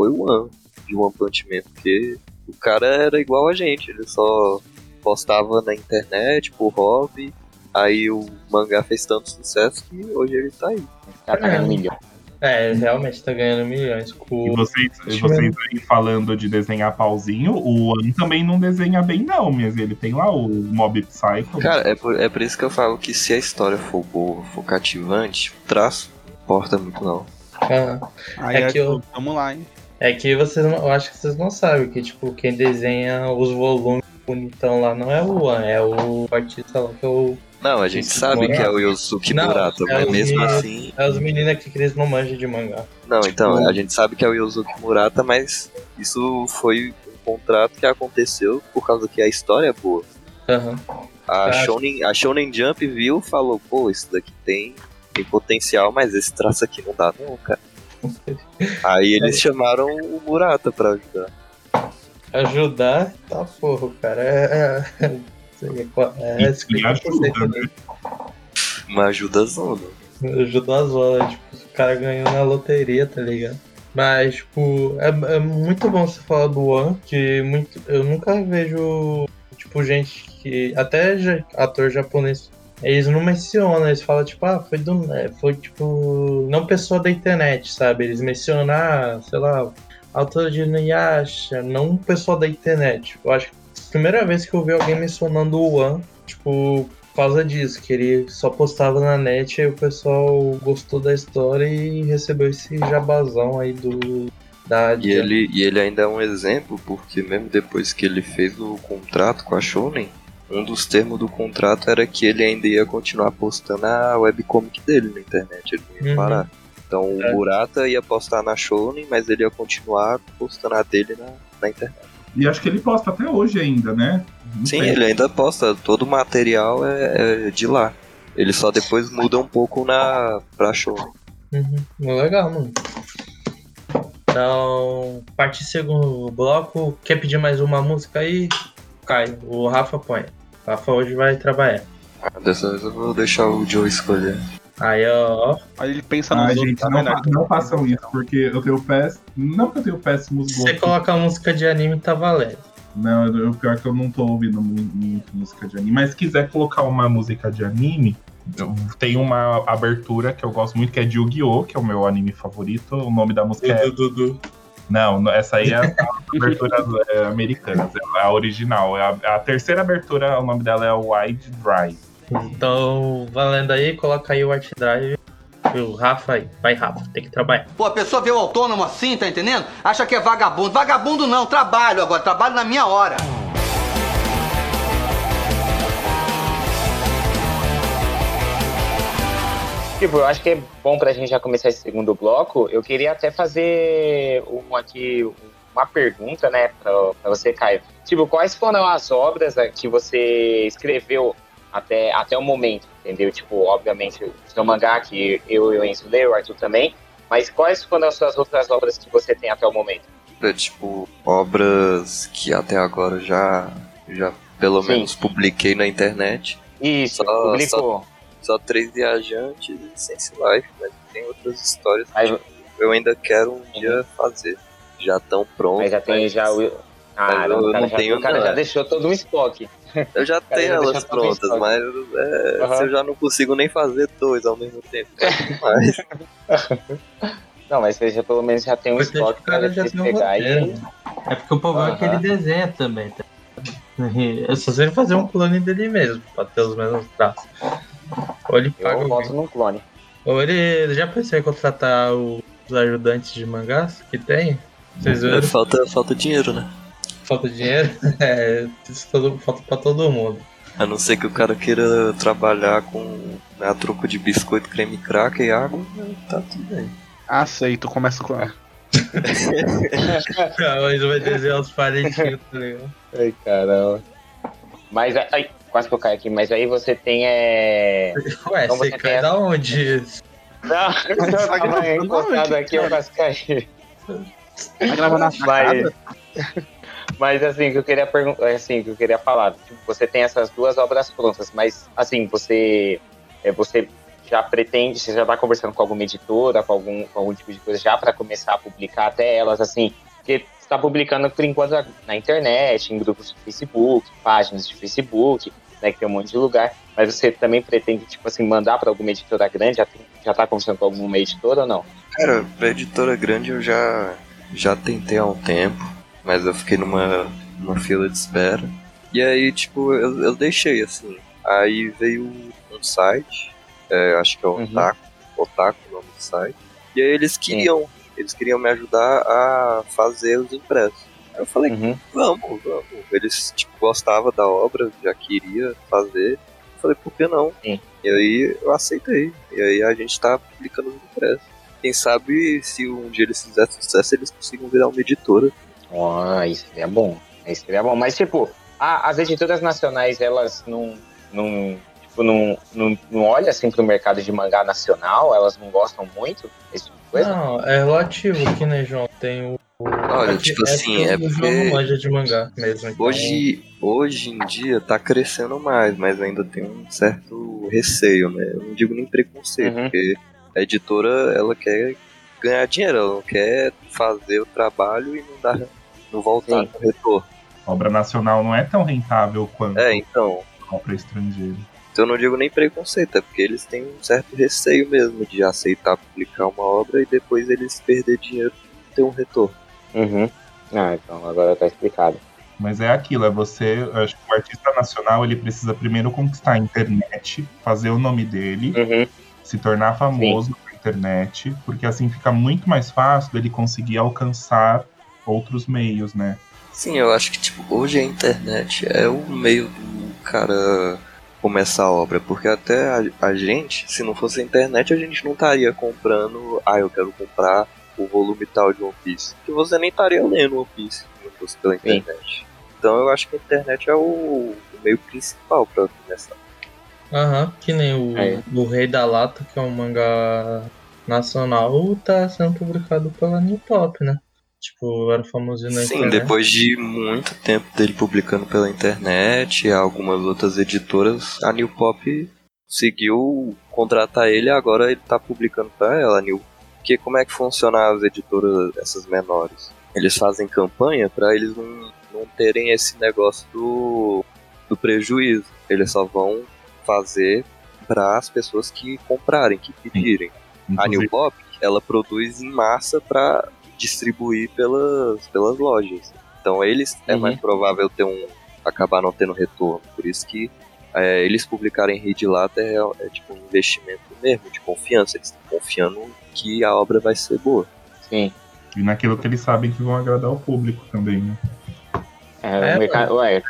foi o One, de One Punch Man, porque o cara era igual a gente, ele só postava na internet por hobby, aí o mangá fez tanto sucesso que hoje ele tá aí. Tá ganhando milhão. É, realmente tá ganhando milhões. Com... vocês, e vocês aí falando de desenhar pauzinho, o An também não desenha bem, não, mas ele tem lá o Mob Psycho. Cara, é por, é por isso que eu falo que se a história for boa, for cativante, o traço não importa muito não. Ah, Aí É que eu- Vamos lá, hein? É que vocês não, eu acho que vocês não sabem que, tipo, quem desenha os volumes bonitão lá não é o One, é o artista lá que é o. Não, a gente sabe Murata. que é o Yosuke Não, Murata, é mas mesmo meninos- assim. É os meninos aqui que eles não manjam de mangá. Não, então, a gente sabe que é o Yosuke Murata, mas isso foi um contrato que aconteceu por causa que a história é boa. Aham. A. Shonen, a Shonen Jump viu falou, pô, isso daqui tem, tem potencial, mas esse traço aqui não dá não, cara. Aí eles chamaram o Murata pra ajudar. Ajudar, tá porra, cara. É. é, é, é E 50% ajuda, dele. Uma ajuda zona. Ajudou as horas, tipo, o cara ganhou na loteria, tá ligado? Mas, tipo, é, é muito bom você falar do One, que muito, eu nunca vejo, tipo, gente que. Até ator japonês. Eles não mencionam, eles falam, tipo, ah, foi do. Foi tipo. Não pessoa da internet, sabe? Eles mencionam, ah, sei lá, autor de Inuyasha, não pessoa da internet. Eu acho que a primeira vez que eu vi alguém mencionando o One, tipo, por causa disso, que ele só postava na net e o pessoal gostou da história e recebeu esse jabazão aí do. Da E ele, e ele ainda é um exemplo, porque mesmo depois que ele fez o contrato com a Shonen, um dos termos do contrato era que ele ainda ia continuar postando a webcomic dele na internet, ele não ia Uhum. parar. Então É. o Murata ia postar na Shonen, mas ele ia continuar postando a dele na, na internet. E acho que ele posta até hoje ainda, né? Não Sim, sei. ele ainda posta, todo o material é, é de lá. Ele só depois muda um pouco na pra Shonen. Uhum. Legal, mano. Então, parte segundo bloco. Quer pedir mais uma música aí? Cai, o Rafa põe. Rafa hoje vai trabalhar. Ah, Dessa vez eu vou deixar o Joe escolher. Aí, ó. Aí ele pensa nos Ai, outros, gente, tá não, fa- não façam isso, porque eu tenho péssimo. Não que eu tenho péssimos Você gostos. coloca a música de anime, tá valendo. Não, o pior é que eu não tô ouvindo mu- muito música de anime. Mas se quiser colocar uma música de anime, eu- tem uma abertura que eu gosto muito, que é de Yu-Gi-Oh!, que é o meu anime favorito. O nome da música é. Não, não, essa aí é a abertura é, americana, é a original. É a, a terceira abertura, o nome dela é Wide Drive. Então, valendo aí, coloca aí o Art Drive. O Rafa aí. Vai, Rafa, tem que trabalhar. Pô, a pessoa vê o autônomo assim, tá entendendo? Acha que é vagabundo. Vagabundo não, trabalho agora, trabalho na minha hora. Tipo, eu acho que é bom pra gente já começar esse segundo bloco. Eu queria até fazer um aqui, uma pergunta, né, pra, pra você, Caio. Tipo, quais foram as obras eh, que você escreveu até, até o momento, entendeu? Tipo, obviamente, o seu mangá, que eu e o Enzo leu, o Arthur também. Mas quais foram as suas outras obras que você tem até o momento? É tipo obras que até agora já, já pelo Sim. menos publiquei na internet. Isso, Só- publicou. Só três viajantes e Sense Life, mas tem outras histórias que Aí- tipo, eu ainda quero um dia fazer. Já estão prontos. Mas já tem mas já o. Ah, eu o cara, não já, tenho o cara nada. já deixou todo um estoque. Eu já tenho já elas prontas, mas é, se eu já não consigo nem fazer dois ao mesmo tempo. Mas, Não, mas você já, pelo menos já tem um Importante estoque tem um pegar e. É porque o problema é que ele desenha também, tá? É só se ele fazer um clone dele mesmo, pra ter os mesmos traços. Ou ele paga Eu boto num clone. Ou ele já pensou em contratar os ajudantes de mangás que tem? Vocês viram? falta, falta dinheiro, né? Falta dinheiro? É, isso todo- falta pra todo mundo. A não ser que o cara queira trabalhar com a troco de biscoito, creme cracker e água, tá tudo bem. Aceito, começa com. Mas vai desenhar os parentinhos, tá ligado? Ai, caramba. Mas, ai, quase que eu caio aqui. Mas aí você tem, é... Ué, Então você você cai tem da onde? Não, eu tava encostado aqui, eu quase caí. Vai gravar na Mas, mas assim, o que eu queria perguntar, assim, o que eu queria falar, tipo, você tem essas duas obras prontas, mas assim, você é, você já pretende, você já tá conversando com alguma editora, com algum, com algum tipo de coisa já para começar a publicar até elas, assim, porque você tá publicando por enquanto na internet, em grupos de Facebook, páginas de Facebook, né, que tem um monte de lugar, mas você também pretende, tipo assim, mandar para alguma editora grande, já, tem, já tá conversando com alguma editora ou não? Cara, pra editora grande eu já, já tentei há um tempo, mas eu fiquei numa, numa fila de espera. E aí, tipo, eu, eu deixei assim. Aí veio um site, é, acho que é o Uhum. Otaku, Otaku o nome do site. E aí eles queriam, eles queriam me ajudar a fazer os impressos. Aí eu falei, Uhum. vamos, vamos. Eles, tipo, gostavam da obra, já queria fazer. Eu falei, por que não? Sim. E aí eu aceitei. E aí a gente tá publicando os impressos. Quem sabe se um dia eles fizerem sucesso, eles consigam virar uma editora. Ah, isso seria bom. Isso seria bom. Mas, tipo, a- as editoras nacionais, elas não. não tipo, não, não, não olham assim pro mercado de mangá nacional? Elas não gostam muito desse tipo de coisa? Não, é relativo aqui, né, João? Tem o. Olha, Aqui- tipo assim, é o João porque manja de mangá mesmo. então- hoje, hoje em dia tá crescendo mais, mas ainda tem um certo receio, né? Eu não digo nem preconceito, Uhum. porque a editora, ela quer ganhar dinheiro, ela não quer fazer o trabalho e não dar, não voltar Sim. com retorno. Obra nacional não é tão rentável quanto É, então, obra estrangeira. então eu não digo nem preconceito, é porque eles têm um certo receio mesmo de aceitar publicar uma obra e depois eles perder dinheiro e ter um retorno. Uhum. Ah, então agora tá explicado. Mas é aquilo, é você. Acho que o artista nacional ele precisa primeiro conquistar a internet, fazer o nome dele, Uhum. se tornar famoso na internet, porque assim fica muito mais fácil dele conseguir alcançar outros meios, né? Sim, eu acho que tipo, hoje a internet é o meio do cara começar a obra, porque até a, a gente, se não fosse a internet, a gente não estaria comprando, ah, eu quero comprar o volume tal de One Piece. Que você nem estaria lendo One Piece se não fosse pela Sim. internet. Então eu acho que a internet é o, o meio principal pra começar. Aham, que nem o, É. o Rei da Lata, que é um mangá nacional, tá sendo publicado pela New Pop, né? Tipo, era famosinho na Sim, internet. depois de muito tempo dele publicando pela internet e algumas outras editoras, a New Pop conseguiu contratar ele e agora ele tá publicando pra ela, a New. Porque como é que funciona as editoras, essas menores? Eles fazem campanha pra eles não, não terem esse negócio do, do prejuízo. Eles só vão fazer para as pessoas que comprarem, que pedirem. A New Pop, ela produz em massa para distribuir pelas, pelas lojas. Então eles é Uhum. mais provável ter um acabar não tendo retorno. Por isso que é, eles publicarem Read Lata é, é tipo um investimento mesmo, de confiança. Eles estão confiando que a obra vai ser boa. Sim. e naquilo que eles sabem que vão agradar o público também, né? É, É, o mercado, ué,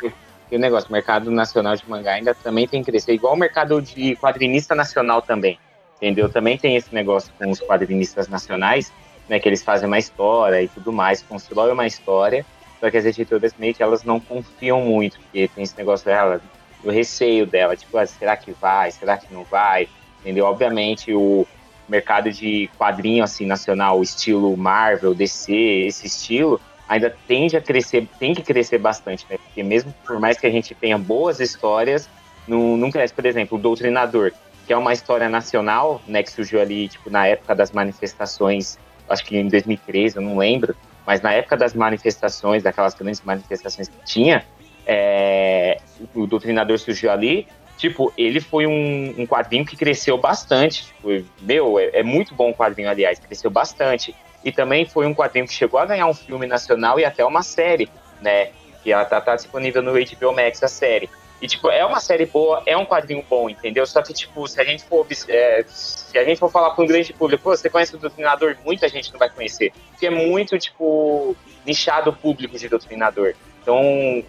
e o negócio, o mercado nacional de mangá ainda também tem que crescer, igual o mercado de quadrinista nacional também. Entendeu? Também tem esse negócio com os quadrinistas nacionais, né? Que eles fazem uma história e tudo mais, constroem uma história, só que as editoras meio que elas não confiam muito, porque tem esse negócio dela, do receio dela, tipo, ah, será que vai, será que não vai? Entendeu? Obviamente o mercado de quadrinho assim nacional, estilo Marvel, DC, esse estilo, ainda tende a crescer, tem que crescer bastante, né? Porque mesmo por mais que a gente tenha boas histórias, não, cresce. Por exemplo, o Doutrinador, que é uma história nacional, né? Que surgiu ali, tipo, na época das manifestações, acho que em 2013, eu não lembro, mas na época das manifestações, daquelas grandes manifestações que tinha, é, o Doutrinador surgiu ali, tipo, ele foi um, um quadrinho que cresceu bastante. Tipo, meu, é, é muito bom o quadrinho, aliás, cresceu bastante. E também foi um quadrinho que chegou a ganhar um filme nacional e até uma série, né? Que ela tá, tá disponível no HBO Max, a série. E, tipo, é uma série boa, é um quadrinho bom, entendeu? Só que, tipo, se a gente for, é, se a gente for falar para um grande público, você conhece o Doutrinador? Muita gente não vai conhecer. Porque é muito, tipo, nichado público de Doutrinador. Então,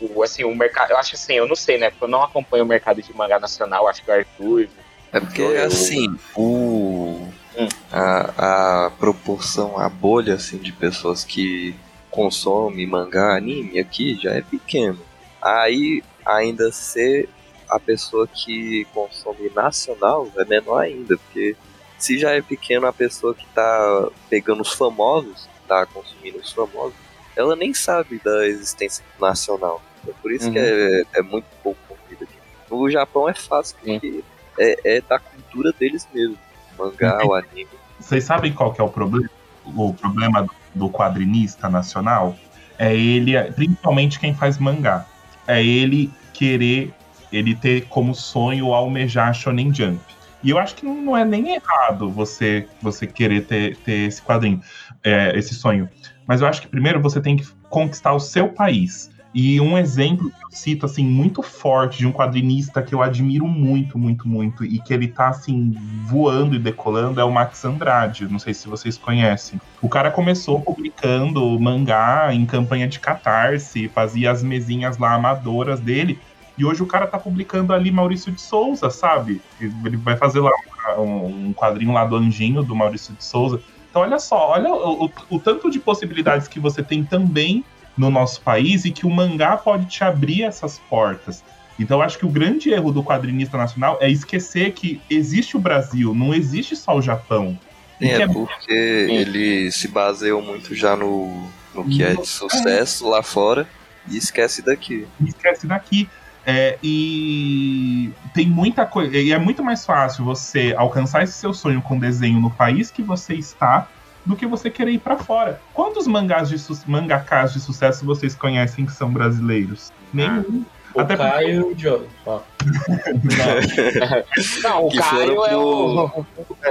o, assim, o mercado, eu acho assim, eu não sei, né? Porque eu não acompanho o mercado de mangá nacional, acho que o Arthur, É porque, Eu- assim, o, Hum. a, a proporção, a bolha, assim, de pessoas que consomem mangá, anime aqui já é pequeno. Aí, ainda ser a pessoa que consome nacional é menor ainda, porque se já é pequeno a pessoa que tá pegando os famosos, tá consumindo os famosos, ela nem sabe da existência nacional. É por isso que Uhum. é, é muito pouco conhecido aqui. No Japão é fácil, porque é, é da cultura deles mesmo. O mangá, o anime. Vocês sabem qual que é o problema? O problema do- do quadrinista nacional é ele, principalmente quem faz mangá, é ele querer, ele ter como sonho almejar Shonen Jump. E eu acho que não é nem errado você você querer ter, ter esse quadrinho, é, esse sonho. Mas eu acho que primeiro você tem que conquistar o seu país. E um exemplo que eu cito, assim, muito forte de um quadrinista que eu admiro muito, muito, muito, e que ele tá, assim, voando e decolando é o Max Andrade. Não sei se vocês conhecem. O cara começou publicando mangá em campanha de catarse, fazia as mesinhas lá amadoras dele. E hoje o cara tá publicando ali Maurício de Souza, sabe? Ele vai fazer lá um, quadrinho lá do Anjinho, do Maurício de Souza. Então, olha só, olha o, o- o tanto de possibilidades que você tem também no nosso país e que o mangá pode te abrir essas portas. Então, acho que o grande erro do quadrinista nacional é esquecer que existe o Brasil, não existe só o Japão. Sim, que é porque ele se baseou muito já no, no que é de sucesso lá fora e esquece daqui. esquece daqui. É, e tem muita coisa. E é muito mais fácil você alcançar esse seu sonho com desenho no país que você está do que você querer ir pra fora. Quantos mangás de su mangakas de sucesso vocês conhecem que são brasileiros? Nenhum. O Até porque- Caio e o Joe. Ó. Não, o Que Caio foram é pro- o.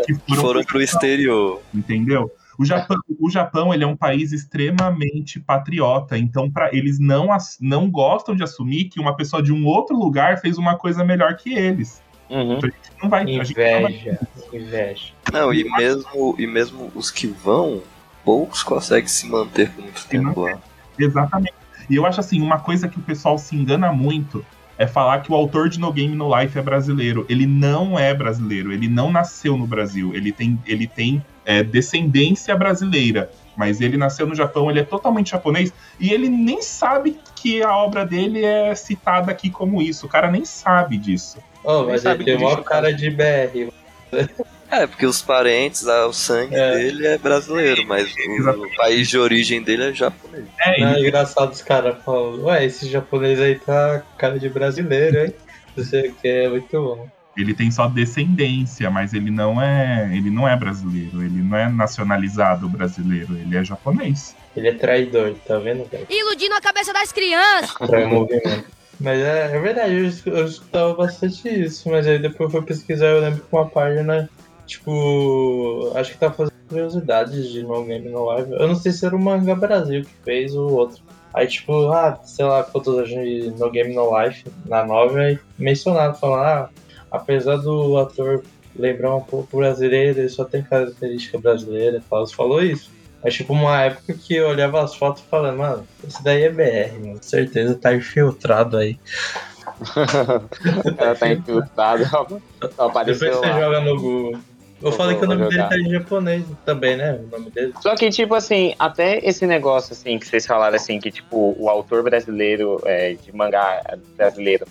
que Que foram pro exterior. entendeu? O Japão, o Japão ele é um país extremamente patriota, então para eles não, não gostam de assumir que uma pessoa de um outro lugar fez uma coisa melhor que eles. Uhum. Não vai, a gente não vai Inveja. Inveja. Não, e mesmo, e mesmo os que vão, poucos conseguem se manter por muito tempo lá. Exatamente. E eu acho assim, uma coisa que o pessoal se engana muito é falar que o autor de No Game No Life é brasileiro. Ele não é brasileiro, ele não nasceu no Brasil, ele tem, ele tem é, descendência brasileira. Mas ele nasceu no Japão, ele é totalmente japonês e ele nem sabe que a obra dele é citada aqui como isso. O cara nem sabe disso. Oh, mas ele tem bicho cara de BR. É, porque os parentes, ah, o sangue É. dele é brasileiro, mas o, país de origem dele é japonês. É, é engraçado os caras falando, ué, esse japonês aí tá com cara de brasileiro, hein? Não sei o que, é muito bom. ele tem só descendência, mas ele não é, ele não é brasileiro, ele não é nacionalizado brasileiro, ele é japonês. Ele é traidor, tá vendo, velho? Iludindo a cabeça das crianças. Trai movimento. Mas é, é verdade, eu, eu escutava bastante isso, mas aí depois eu fui pesquisar, eu lembro que uma página, tipo, acho que tá fazendo curiosidades de No Game No Live. Eu não sei se era o Manga Brasil que fez ou outro. Aí, tipo, ah, sei lá, quantos anos de No Game No Life na nova, aí mencionaram, falando, ah, apesar do ator lembrar um pouco brasileiro, ele só tem característica brasileira e. Você falou isso. É tipo uma época que eu olhava as fotos e falava, mano, esse daí é BR, mano. Com certeza tá infiltrado aí. Ela tá infiltrado. Só Depois apareceu você lá. joga no Google. Eu falei que o nome vou dele jogar. tá em japonês também, né? O nome dele. Só que, tipo assim, até esse negócio, assim, que vocês falaram, assim, que, tipo, o autor brasileiro, é, de mangá brasileiro,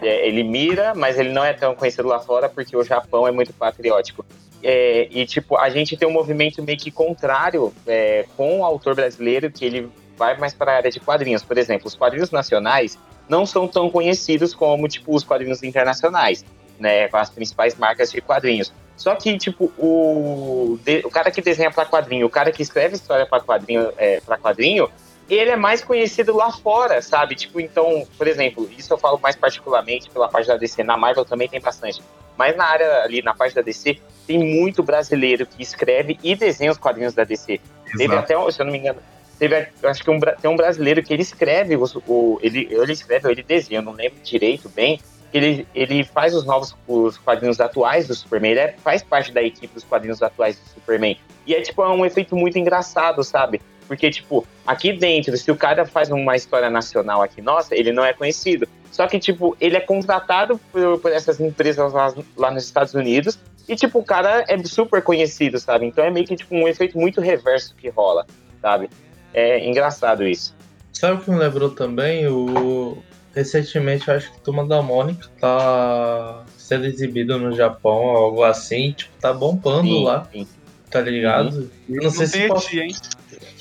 é, ele mira, mas ele não é tão conhecido lá fora porque o Japão é muito patriótico. É, e, tipo, a gente tem um movimento meio que contrário é, com o autor brasileiro, que ele vai mais para a área de quadrinhos. Por exemplo, os quadrinhos nacionais não são tão conhecidos como, tipo, os quadrinhos internacionais, né? Com as principais marcas de quadrinhos. Só que, tipo, o, de- o cara que desenha pra quadrinho, o cara que escreve história pra quadrinho, é, pra quadrinho, ele é mais conhecido lá fora, sabe? Tipo, então, por exemplo, isso eu falo mais particularmente pela parte da DC. Na Marvel também tem bastante. Mas na área ali, na parte da DC, tem muito brasileiro que escreve e desenha os quadrinhos da DC. Teve Exato. até, um- se eu não me engano, teve, acho que um, tem um brasileiro que ele escreve, os, o, ele, ele escreve ou ele desenha, eu não lembro direito bem, ele, ele faz os novos os quadrinhos atuais do Superman, ele é- faz parte da equipe dos quadrinhos atuais do Superman. E é tipo é um efeito muito engraçado, sabe? Porque, tipo, aqui dentro, se o cara faz uma história nacional aqui, nossa, ele não é conhecido. Só que, tipo, ele é contratado por, por essas empresas lá, lá nos Estados Unidos. E, tipo, o cara é super conhecido, sabe? Então é meio que, tipo, um efeito muito reverso que rola, sabe? É engraçado isso. Sabe o que me lembrou também? O... Recentemente, eu acho que Turma da Mônica tá sendo exibido no Japão, algo assim. Tipo, tá bombando Sim, lá, sim. tá ligado? Eu não sei se tia, hein?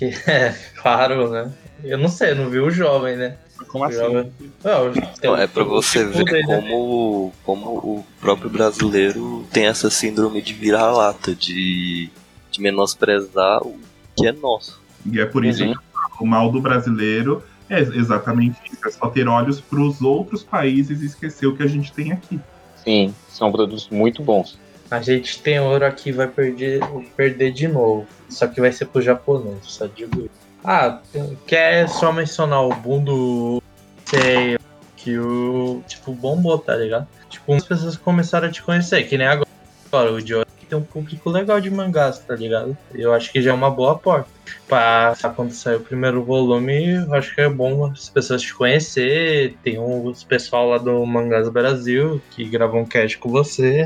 É, claro, né? Eu não sei, não vi o jovem, né? Como assim? jovem- Não, Então, é pra você tipo ver dele, né? como, como o próprio brasileiro tem essa síndrome de vira-lata, de, de menosprezar o que é nosso. E é por isso Uhum. que o mal do brasileiro é exatamente isso, é só ter olhos para os outros países e esquecer o que a gente tem aqui. Sim, são produtos muito bons. A gente tem ouro aqui, vai perder, perder de novo. Só que vai ser pro japonês, só digo isso. Ah, quer só mencionar o boom do sei, que o tipo bombou, tá ligado? Tipo, as pessoas começaram a te conhecer, que nem agora. Agora, o Joe tem um público legal de mangás, tá ligado? Eu acho que já é uma boa porta. Pra quando sair o primeiro volume, eu acho que é bom as pessoas te conhecer. Tem uns pessoal lá do Mangás Brasil que gravam um cast com você.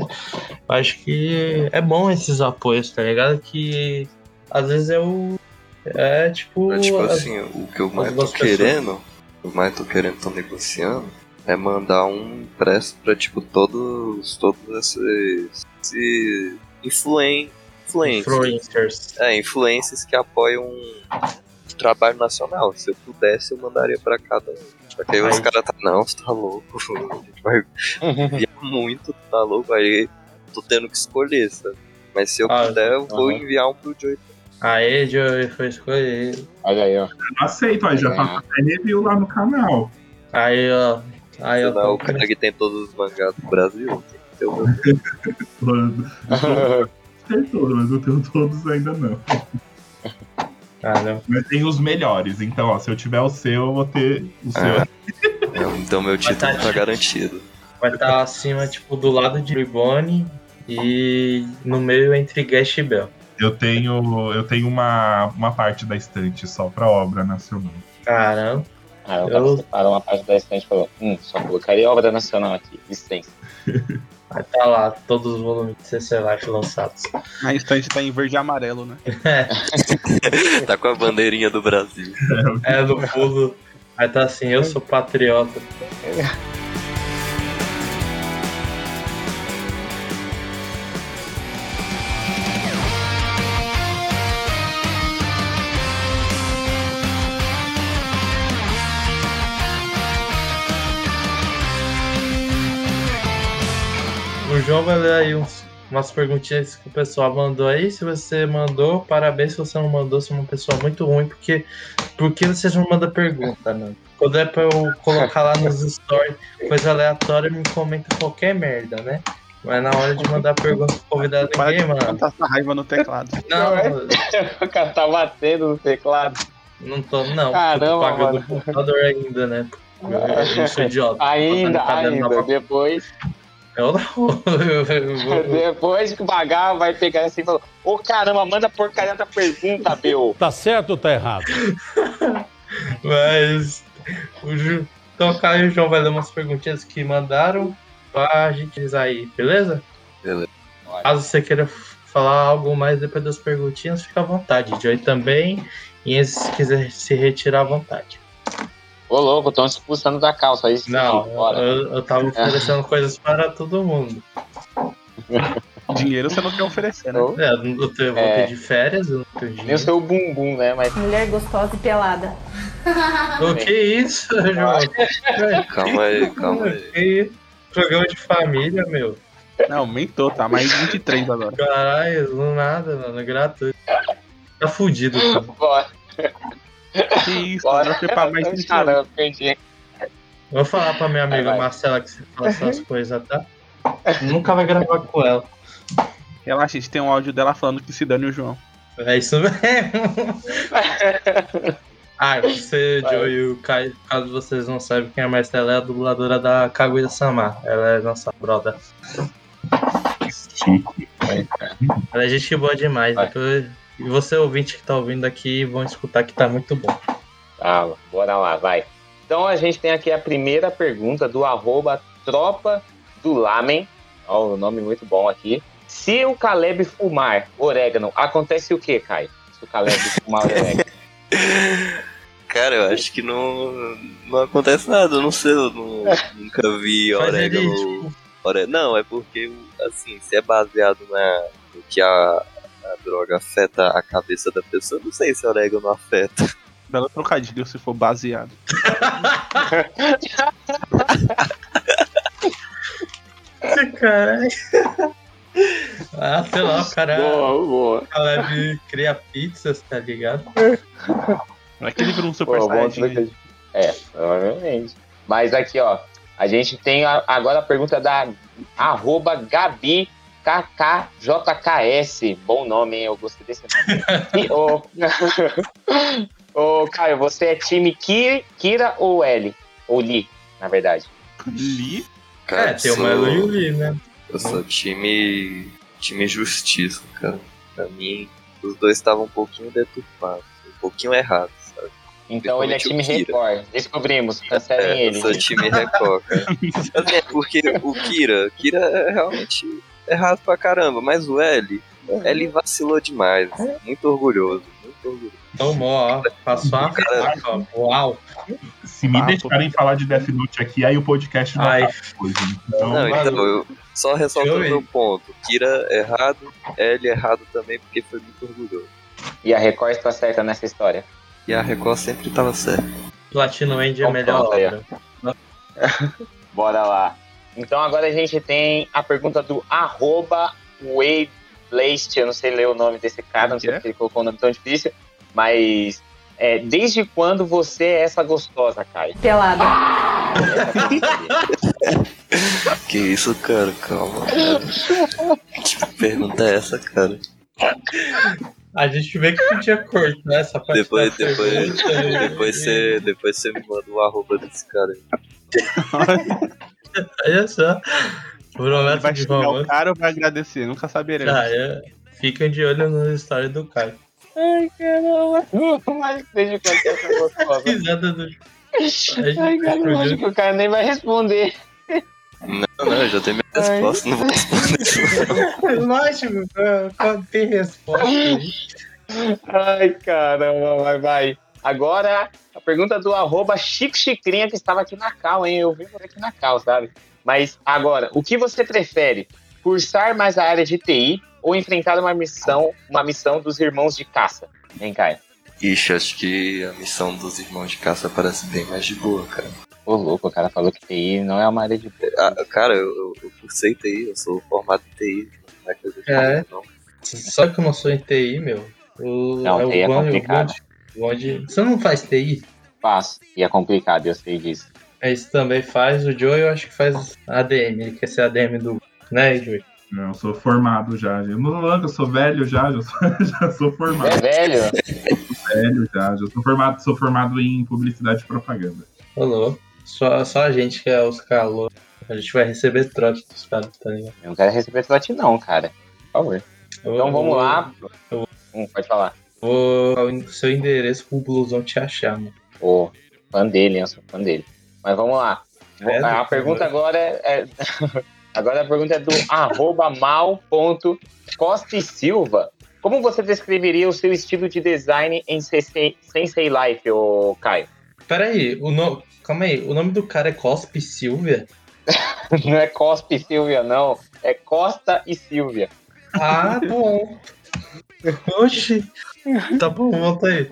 Acho que é bom esses apoios, tá ligado? Que às vezes o. É tipo. É, tipo as- assim, o que eu mais tô querendo, o que eu mais tô querendo, tô negociando, é mandar um impresso pra, tipo, todos, todos esses, esses influen, influencers. influencers. É, influencers que apoiam o trabalho nacional. Se eu pudesse, eu mandaria pra cada um. Só que aí os caras tá, não, você tá louco, a gente vai enviar muito, tá louco, aí tô tendo que escolher, sabe? Mas se eu Ah, puder, eu vou aham. enviar um pro Joey. Aê, Joey, foi escolher. Olha aí, ó. Aceito, aí já tá até review lá no canal. Aí, ó. Aí, ó. Não, o cara que tem todos os mangás do Brasil. Eu, Tem todos, mas eu tenho todos ainda não. Caramba. Mas tem os melhores, então, ó, se eu tiver o seu, eu vou ter o seu. Ah. então meu título tá- tá garantido. Vai estar acima, tipo, do lado de Ribone e no meio entre Guest e Bell. Eu tenho, eu tenho uma, uma parte da estante só pra obra nacional. Caramba. Ah, Eu- separou uma parte da estante e falou: Hum, só colocaria obra nacional aqui, licença. Vai estar lá todos os volumes de CC Life lançados. A estante tá em verde e amarelo, né? Tá com a bandeirinha do Brasil. É, no fundo. Vai estar assim, eu sou patriota. João vai ler aí uns, umas perguntinhas que o pessoal mandou aí. Se você mandou, parabéns. Se você não mandou, você é uma pessoa muito ruim, porque por que vocês não mandam pergunta, mano? Quando é pra eu colocar lá nos stories coisa aleatória, me comenta qualquer merda, né? Mas na hora de mandar pergunta pro convidado, Para ninguém, de mano. botar essa raiva no teclado. Não, o cara tá batendo no teclado. não tô, não. Caramba, tô pagando o computador ainda, né? Eu, eu sou idiota. Ainda, ainda. Depois, Eu não. Eu- eu vou- depois que pagar, vai pegar assim e falar: Ô caramba, manda porcaria da pergunta, meu. Tá certo ou tá errado? Mas. O Ju... Então, o Caio e o João vai ler umas perguntinhas que mandaram pra gente usar aí, beleza? Beleza. Caso você queira falar algo mais depois das perguntinhas, fica à vontade. Joey também. E se quiser se retirar à vontade. Ô louco, estão expulsando da calça. Aí Não, eu, eu tava oferecendo coisas para todo mundo. Dinheiro você não quer oferecer, né? É, eu vou É. pedir férias, eu não tenho Nem o dinheiro. seu bumbum, né? Mas Mulher gostosa e pelada. O que isso, João? Calma aí, calma aí. Que isso? Programa de família, meu. Não, aumentou, tá mais 23 agora. Caralho, do nada, mano. É gratuito. Tá fudido, cara. Que isso, Bora. você mais 28. Caramba, perdi. Vou falar pra minha amiga Vai, vai. Marcela que você fala essas coisas, tá? Nunca vai gravar com ela. Relaxa, a gente tem um áudio dela falando que se dane o João. É isso mesmo. Ah, você, Vai. Joe e o Caio, caso vocês não saibem quem é a Marcela, é a dubladora da Kaguya Sama. Ela é nossa brother. Ela é gente boa demais. Vai. Depois, e você, ouvinte que tá ouvindo aqui, vão escutar que tá muito bom. Tá, bora lá, vai. Então a gente tem aqui a primeira pergunta do arroba tropa do Lamen. Ó, o nome muito bom aqui. Se o Caleb fumar orégano, acontece o que, Caio? Se o Caleb fumar orégano. Cara, eu acho que não, não acontece nada, eu não sei, eu não- nunca vi orégano. tipo, Ore- Não, é porque, assim, se é baseado na, no que a, a droga afeta a cabeça da pessoa, eu não sei se orégano afeta. Belo trocadilho se for baseado. Caralho. Ah, sei lá, o cara, boa, boa. o cara cria pizzas, tá ligado? Não é que ele virou um super Pô, saiyajin. É, provavelmente. Mas aqui, ó, a gente tem a- agora a pergunta da arroba Gabi KKJKS. Bom nome, hein? Eu gostei desse nome. E, ô, ô, Caio, você é time Ki- Kira ou L? Ou Li, na verdade. Li? Cara, é, tem eu o Melo e o Lee, né? eu sou time, time justiça, cara. Pra mim, os dois estavam um pouquinho deturpados, um pouquinho errados, sabe? Então ele é time Kira. Record. Descobrimos, cancelem É, eu ele. sou time Record, cara. É porque o Kira, Kira é realmente errado pra caramba, mas o L, L vacilou demais. Muito orgulhoso, muito orgulhoso. Tomou, ó. Passou a Cara. ó. Uau. Se me Papo. deixarem falar de Death Note aqui, aí o podcast Ai. tá depois. né? Então, Não, então, eu só ressaltando Joey. meu ponto. Kira errado, L errado também, porque foi muito orgulhoso. E a Record está certa nessa história. E a Record sempre tava certa. Platino End é a Então, melhor obra. Bora lá. Então agora a gente tem a pergunta do arroba Wade eu não sei ler o nome desse cara, não sei Que é? porque ele colocou um nome tão difícil, mas é, desde quando você é essa gostosa, Caio? Pelada. Que isso, cara? Calma. Cara. Que pergunta é essa, cara? A gente vê que podia cortar essa parte. Depois, da depois, pergunta. depois você, depois você me manda o arroba desse cara aí. Olha só. Prometo vai de xingar o cara ou vai agradecer? Nunca saberemos. Já é. Fiquem de olho na história do Caio. Ai, caramba. Mas desde quando você é gostosa? Risada do. Ai, cara, eu acho que o cara nem vai responder. Não, não, eu já tenho minha resposta, não vou responder isso. Lógico, quando tem resposta aí. Ai, caramba, vai, vai. Agora, a pergunta do arroba Chico Chicrinha, que estava aqui na cal, hein? Eu vi você aqui na cal, sabe? Mas agora, o que você prefere? Cursar mais a área de TI ou enfrentar uma missão, uma missão dos irmãos de caça? Hein, Caio? Ixi, acho que a missão dos irmãos de caça parece bem mais de boa, cara. Ô, louco, o cara falou que TI não é uma área de. Ah, cara, eu, eu, eu cursei TI, eu sou formado em TI. Não é coisa de É. maluco, não. Só que eu não sou em TI, meu. O, Não, TI é complicado. Bonde- Você não faz TI? Faço. E é complicado, eu sei disso. Esse também faz. O Joe eu acho que faz ADM. Ele quer ser ADM do. Né, Joe? Não, eu sou formado já. Eu não eu sou velho já, já sou, já sou formado. É velho? velho já, já sou formado, sou formado em publicidade e propaganda. Falou. Só, só a gente que é os calor. A gente vai receber trote dos caras, tá ligado? Eu não quero receber trote, não, cara. Por favor. Eu- Então vamos eu- lá. eu- Hum, pode falar. Vou o seu endereço pro blusão te achar, mano. Ô, fã dele, hein? Fã dele. Mas vamos lá. É, a doutor. pergunta agora é. agora a pergunta é do arroba mal.costa e Silva. Como você descreveria o seu estilo de design em Sensei, Sensei Life, ô Caio? Pera aí, o nome. Calma aí, o nome do cara é Cospe Silvia? Não é Cospe Silvia, não. É Costa e Silvia. Ah, bom. Oxi. Tá bom, volta aí.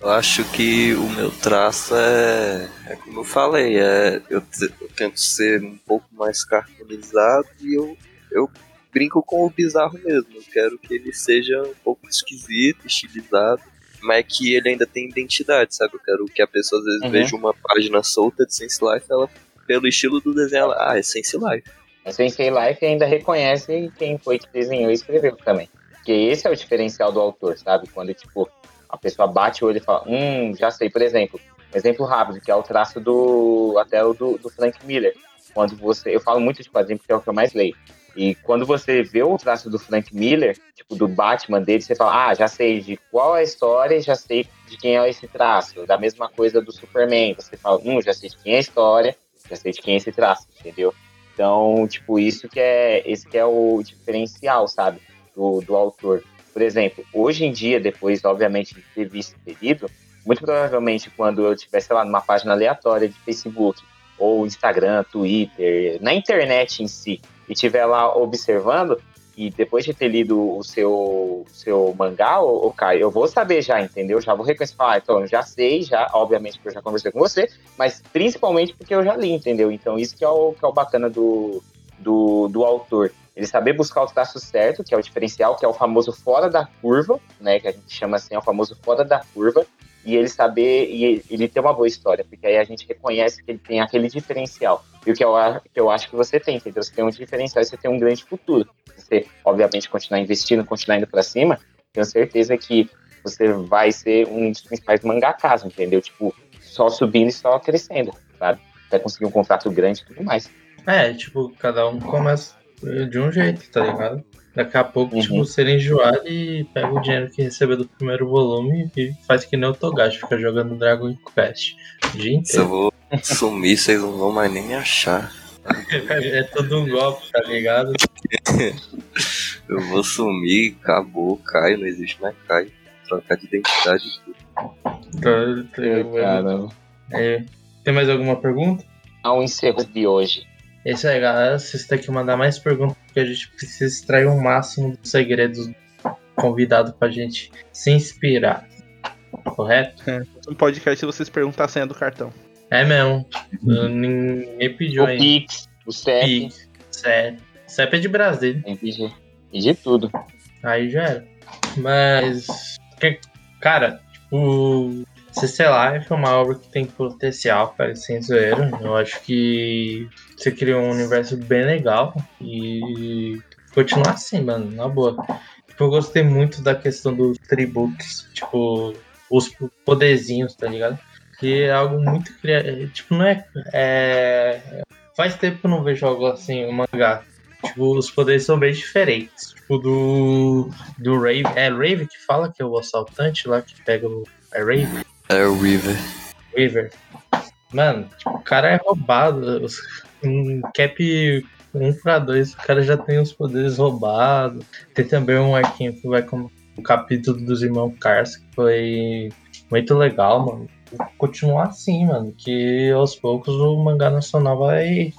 Eu acho que o meu traço é, é como eu falei, é, eu, eu tento ser um pouco mais cartoonizado e eu, eu brinco com o bizarro mesmo. Eu quero que ele seja um pouco esquisito, estilizado, mas que ele ainda tenha identidade, sabe? Eu quero que a pessoa às vezes Uhum. veja uma página solta de Sense Life, ela, pelo estilo do desenho, ela, ah, é Sense Life. A Sensei Life ainda reconhece quem foi que desenhou e escreveu também. Porque esse é o diferencial do autor, sabe? Quando, tipo, a pessoa bate o olho e fala, hum, já sei. Por exemplo, um exemplo rápido, que é o traço do. até o do, do Frank Miller. Quando você. Eu falo muito de quadrinho porque é o que eu mais leio. E quando você vê o traço do Frank Miller, tipo, do Batman dele, você fala, ah, já sei de qual é a história já sei de quem é esse traço. Da mesma coisa do Superman. Você fala, hum, já sei de quem é a história, já sei de quem é esse traço, entendeu? Então, tipo, isso que é, esse que é o diferencial, sabe, do, do autor. Por exemplo, hoje em dia, depois, obviamente, de ter visto e lido, muito provavelmente quando eu estiver, lá, numa página aleatória de Facebook, ou Instagram, Twitter, na internet em si, e estiver lá observando, e depois de ter lido o seu, seu mangá, o, Caio, eu vou saber já, entendeu? Já vou reconhecer, falar, ah, então, eu já sei, já, obviamente, que eu já conversei com você, mas principalmente porque eu já li, entendeu? Então, isso que é o, que é o bacana do, do, do autor. Ele saber buscar o traço certo, que é o diferencial, que é o famoso fora da curva, né? Que a gente chama assim, é o famoso fora da curva. E ele saber, e ele ter uma boa história, porque aí a gente reconhece que ele tem aquele diferencial. E o que eu, que eu acho que você tem, entendeu? Você tem um diferencial e você tem um grande futuro. Você, obviamente, continuar investindo, continuar indo pra cima, tenho certeza que você vai ser um dos principais mangakas, entendeu? Tipo, só subindo e só crescendo, sabe? Vai conseguir um contrato grande e tudo mais. É, tipo, cada um começa de um jeito, tá ligado? Daqui a pouco, Uhum. tipo, você enjoado e pega o dinheiro que recebeu do primeiro volume e faz que nem o Togashi, fica jogando Dragon Quest o dia Se eu vou sumir, vocês não vão mais nem me achar. É tudo um golpe, tá ligado? Eu vou sumir, acabou, Caio, não existe mais Caio. Trocar de identidade e tudo. Tá- tá- Caramba. É. Tem mais alguma pergunta? Ao encerro de hoje. É isso aí, galera. Vocês têm que mandar mais perguntas, porque a gente precisa extrair o máximo dos segredos do convidado pra gente se inspirar. Correto? No podcast vocês perguntam a senha do cartão. É mesmo. Ninguém pediu O ainda. Pix, o CEP, Pix, CEP. CEP é de Brasília. tem que pedir. Pedir tudo. Aí já era. Mas. Cara, tipo. CC Life é uma obra que tem potencial, cara, sem zoeira. Eu acho que você criou um universo bem legal e continuar assim, mano, na boa. Tipo, eu gostei muito da questão dos tributos, tipo, os poderzinhos, tá ligado? Que é algo muito criativo. Tipo, não é, é. Faz tempo que eu não vejo algo assim, um mangá. Tipo, os poderes são bem diferentes. Tipo, do. Do Rave. É Rave que fala que é o assaltante lá que pega o. É Rave? É o River. River. Mano, tipo, o cara é roubado. Um cap 1 pra 2, o cara já tem os poderes roubados. Tem também um arquinho que vai com o capítulo dos irmãos Cars, que foi muito legal, mano. Continuar assim, mano. Que aos poucos o mangá nacional vai,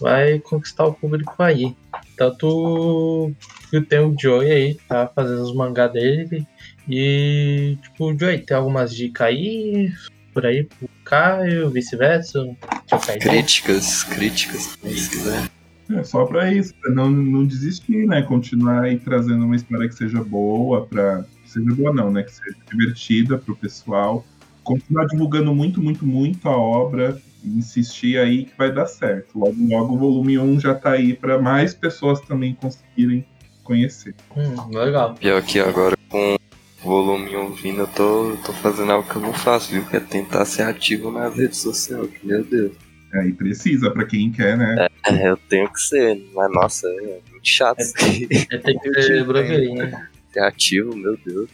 vai conquistar o público aí. Tanto que tem o Joey aí, tá fazendo os mangá dele. E, tipo, Joey, tem algumas dicas aí por aí pro Caio, vice-versa? Deixa eu cair. Críticas, críticas, se quiser. É só pra isso, pra não, não desistir, né? Continuar aí trazendo uma história que seja boa, pra. que Seja boa não, né? Que seja divertida pro pessoal. Continuar divulgando muito, muito, muito a obra. Insistir aí que vai dar certo. Logo, logo o volume 1 já tá aí pra mais pessoas também conseguirem conhecer. Hum, legal. Pior que agora com volume 1 vindo, eu tô, tô fazendo algo que eu não faço, viu? Que é tentar ser ativo nas redes sociais. que, Meu Deus. Aí precisa, pra quem quer, né? É, eu tenho que ser, mas nossa, é muito chato. É, tem que ser blogueirinha. Ser ativo, meu Deus.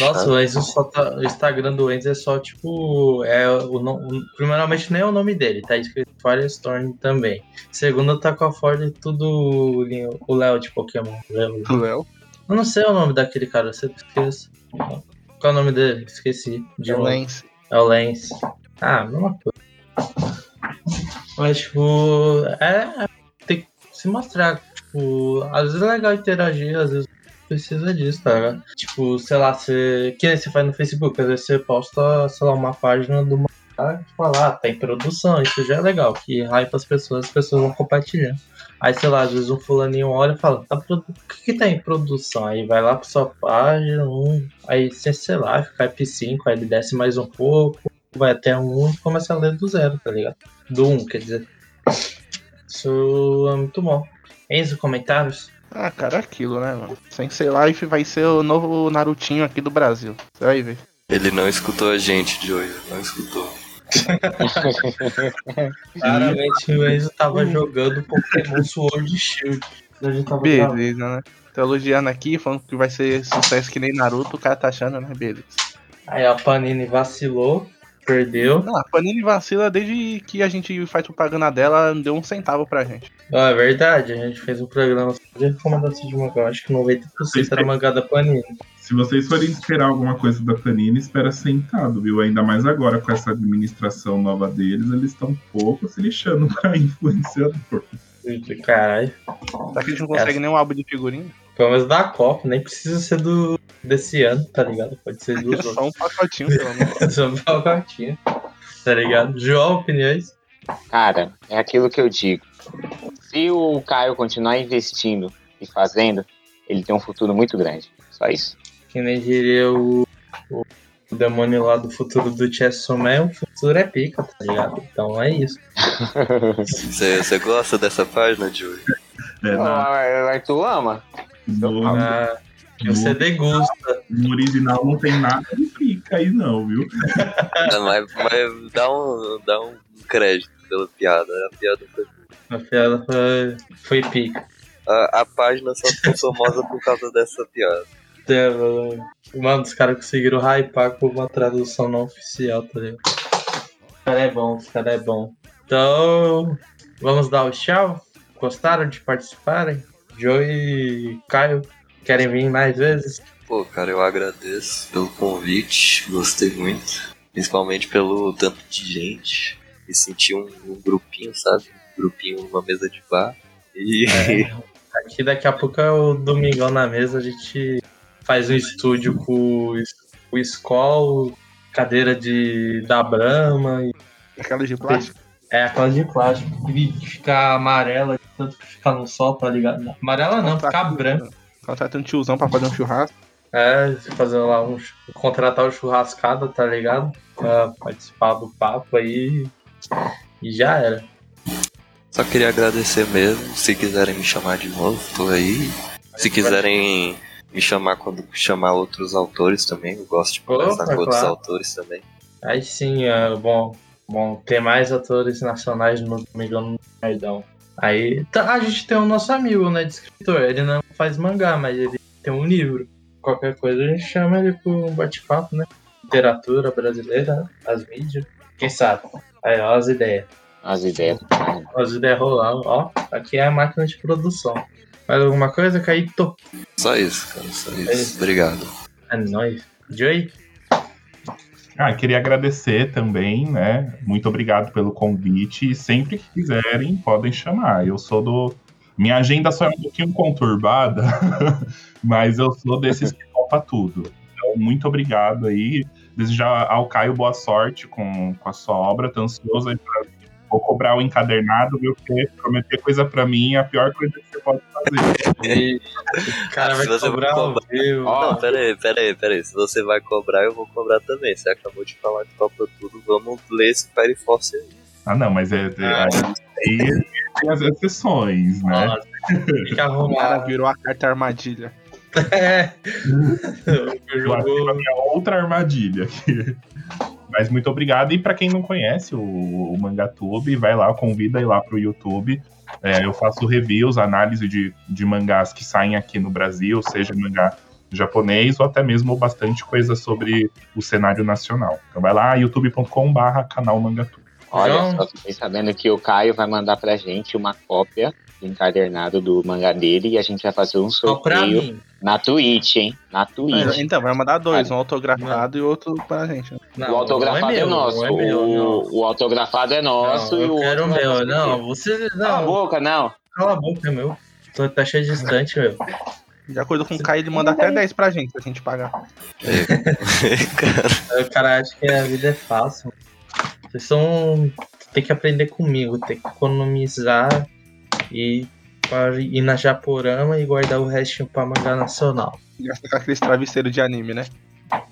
Nossa, o Enzo só tá. O Instagram do Enzo é só tipo. É o, o- primeiramente nem é o nome dele, tá escrito Firestorm também. Segundo tá com a Ford tudo. O Léo de Pokémon. O Léo. Eu não sei o nome daquele cara, eu sempre esqueço. Qual é o nome dele? Esqueci. De É o. Lance. É o Lance. Ah, mesma coisa. Mas, tipo, é. Tem que se mostrar. Tipo, às vezes é legal interagir, às vezes precisa disso, tá ligado? Tipo, sei lá, você. Que você faz no Facebook, às vezes você posta, sei lá, uma página do mangá e fala, ah, tá em produção, isso já é legal, que hype as pessoas, as pessoas vão compartilhando. Aí, sei lá, às vezes um fulaninho olha e fala, tá produ... o que, que tá em produção? Aí vai lá pra sua página, um, aí, sei sei lá, fica F5, aí ele desce mais um pouco, vai até um e começa a ler do zero, tá ligado? Do 1, um, quer dizer. Isso é muito bom. Enzo, comentários? Ah, cara, é aquilo, né, mano? Sensei Life vai ser o novo Narutinho aqui do Brasil. Você vai ver. Ele não escutou a gente, Joey. Não escutou. Claramente o Enzo tava jogando Pokémon Sword Shield. A gente tava gravando. Beleza, né? Tô elogiando aqui, falando que vai ser sucesso que nem Naruto, o cara tá achando, né? Beleza. Aí a Panini vacilou, perdeu. Não, a Panini vacila desde que a gente faz propaganda dela, não deu um centavo pra gente. Ah, é verdade, a gente fez um programa de recomendação de mangá. Acho que 90% era mangá da Panini. Se vocês forem esperar alguma coisa da Panini, espera sentado, viu? Ainda mais agora com essa administração nova deles, eles estão um pouco se lixando pra influenciador. Caralho. Será que a gente não consegue Essa. nem um álbum de figurinha? Pelo menos da Copa, nem precisa ser do desse ano, tá ligado? Pode ser dos É só outros. um pacotinho, pelo menos. É só um pacotinho. Tá ligado? João, opiniões? Cara, é aquilo que eu digo. Se o Caio continuar investindo e fazendo, ele tem um futuro muito grande. Só isso. Que nem diria o, o, o demônio lá do futuro do Chessomé, o futuro é pica, tá ligado? Então é isso. Você você gosta dessa página, Joey? É, na, O Arthur ama. no, Ah, você degusta. no original não tem nada de pica aí, não, viu? Ah, mas, mas dá, um, dá um crédito pela piada. A piada foi. A piada foi, foi pica. A, a página só ficou famosa por causa dessa piada. É, mano, Mano, os caras conseguiram hypar com uma tradução não oficial, tá ligado? Os cara é bom, os cara é bom. Então, vamos dar o tchau? Gostaram de participarem? Joe e Caio, querem vir mais vezes? Pô, cara, eu agradeço pelo convite. Gostei muito. Principalmente pelo tanto de gente. Me senti um, um grupinho, sabe? Um grupinho numa mesa de bar. E. Aqui daqui a pouco é o Domingão na mesa, a gente faz um estúdio com o, es- o Skol, cadeira de da Brahma e Aquela de plástico. É, aquela de plástico. Que fica amarela, tanto que fica no sol, tá ligado? Amarela não, fica branca. Contrata um tiozão pra fazer um churrasco. É, fazer lá um. Contratar o churrascada, tá ligado? Pra participar do papo aí. E já era. Só queria agradecer mesmo. Se quiserem me chamar de novo, tô aí. Se quiserem me chamar quando chamar outros autores também, eu gosto de conversar Opa, com outros claro. autores também. Aí sim, é bom. Bom, ter mais atores nacionais no Domingão no Nerdão. Aí tá, a gente tem o nosso amigo, né, de escritor. Ele não faz mangá, mas ele tem um livro. Qualquer coisa a gente chama ele pra um bate-papo, né? Literatura brasileira, as mídias. Quem sabe? Aí, ó, as ideias. As ideias. As ideias rolando, ó. Aqui é a máquina de produção. Mais alguma coisa, Caíto? Só isso, cara, só isso. isso. Obrigado. É nóis. Joey? Ah, queria agradecer também, né? Muito obrigado pelo convite. E sempre que quiserem, podem chamar. Eu sou do. Minha agenda só é um pouquinho conturbada, mas eu sou desses que topa tudo. Então, muito obrigado aí. Desejar ao Caio boa sorte com, com a sua obra. Tô ansioso aí pra. Vou cobrar o encadernado, viu? Porque prometer coisa pra mim é a pior coisa que você pode fazer. Cara vai Se você cobrar vivo. Não, pera aí, pera aí, pera aí. Se você vai cobrar, eu vou cobrar também. Você acabou de falar que topa tudo, vamos ler esse Fire Force aí. Ah, não, mas é, é, aí tem as exceções, né? Nossa, fica O cara virou a carta armadilha. É. Eu ativei a minha outra armadilha aqui. Mas muito obrigado. E para quem não conhece o, o Mangatube, vai lá, convida aí lá pro YouTube. É, eu faço reviews, análise de, de mangás que saem aqui no Brasil, seja mangá japonês ou até mesmo bastante coisa sobre o cenário nacional. Então vai lá, youtube.com/barra canal Mangatube. Olha, Então- só fiquei sabendo que o Caio vai mandar pra gente uma cópia encadernado do mangá dele e a gente vai fazer um Só pra sorteio mim. na Twitch, hein? Na Twitch. Então, vai mandar dois, um autografado e outro pra gente. Não, o autografado não é, meu, nosso. não é meu, o, não. o autografado é nosso Não, e o eu quero outro o vai meu. você. Não, você. Cala a Não, boca, não. cala a boca, é meu. Tô tá cheio distante, meu. De acordo com o Caio, ele manda até 10 pra gente, pra gente pagar. O cara acha que a vida é fácil. Vocês são. Tem que aprender comigo, tem que economizar e para ir na Japorama e guardar o restinho pra mangá nacional. Gasta com aqueles travesseiros de anime, né?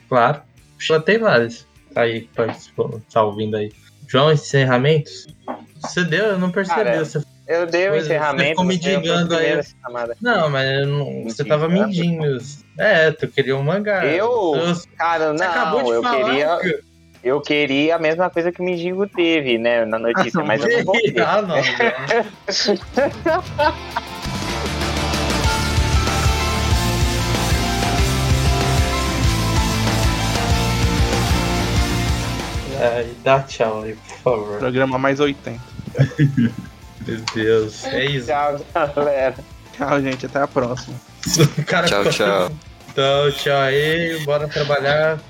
Claro. Já tem vários. Tá aí, tá ouvindo aí. João, encerramentos? Você deu? Eu não percebi. Cara, você... Eu dei o você encerramento. ficou me você foi o digando primeiro aí. Não, mas eu não- você tava Mendigando? mendindo. É, tu queria um mangá. Eu? Você- Cara, Você acabou não, de eu falar, queria. cara. Eu queria a mesma coisa que o Mendigo teve, né, na notícia, mas eu não vou ter. Ah, não. É, dá tchau aí, por favor. Programa mais 80. Meu Deus. É isso. Tchau, galera. Tchau, gente. Até a próxima. Cara Tchau, tchau. Então, tchau aí. Bora trabalhar.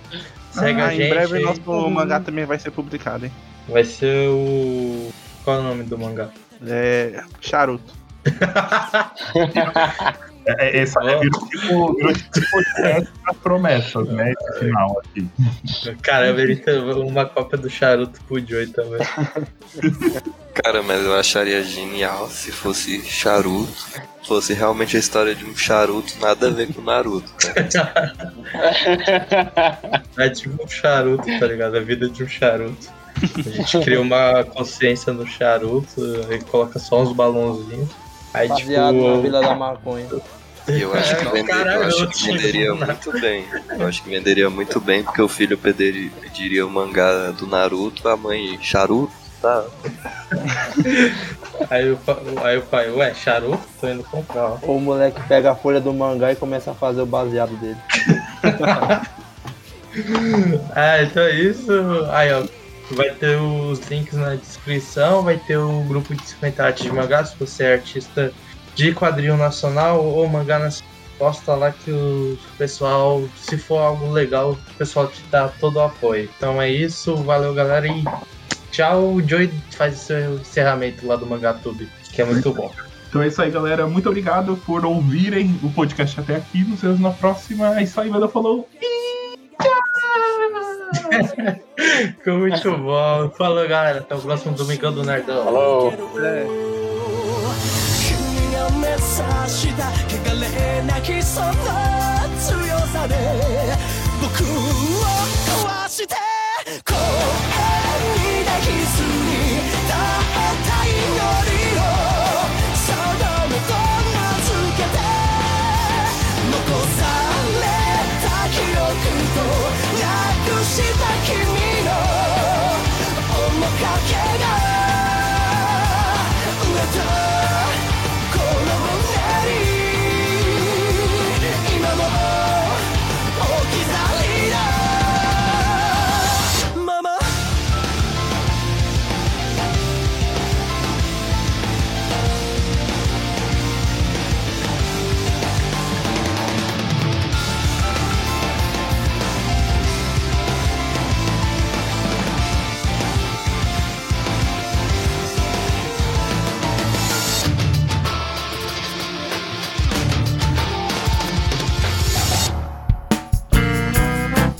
Segue Ah, a gente. Em breve nosso mangá também vai ser publicado, hein? Vai ser o. Qual é o nome do mangá? É. Charuto. É, é, essa é, virou tipo, virou tipo das promessas, né? Esse final aqui. Caramba, ele tem uma cópia do charuto pro Joey também. Cara, mas eu acharia genial se fosse charuto. Fosse realmente a história de um charuto, nada a ver com Naruto. Né? É tipo um charuto, tá ligado? A vida de um charuto. A gente cria uma consciência no charuto e coloca só uns balãozinhos. Aí, Baseado tipo. na Vila da Maconha. Eu acho que, É, caralho, eu acho que venderia muito bem. Eu acho que venderia muito bem, porque o filho pediria, pediria o mangá do Naruto, a mãe charuto, tá? Aí o, aí o pai, ué, charuto? Tô indo comprar. o moleque pega a folha do mangá e começa a fazer o baseado dele. Ah, então é isso. Aí, ó. Vai ter os links na descrição, vai ter o grupo de 50 artes de mangá, se você é artista de quadrinho nacional ou mangá nacional, posta lá que o pessoal, se for algo legal, o pessoal te dá todo o apoio. Então é isso, valeu galera e tchau. O Joey faz o seu encerramento lá do Mangatube, que é muito bom. Então é isso aí, galera. Muito obrigado por ouvirem o podcast até aqui. Nos vemos na próxima. É isso aí, Manda falou. Ficou muito bom. Falou galera, até o próximo Domingão do Nerdão. Falou. Shooting a message 察した汚れなきその強さで僕を壊して公園に抱きすぎたた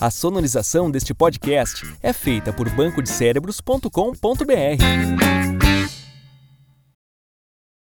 A sonorização deste podcast é feita por bancodecérebros.com.br.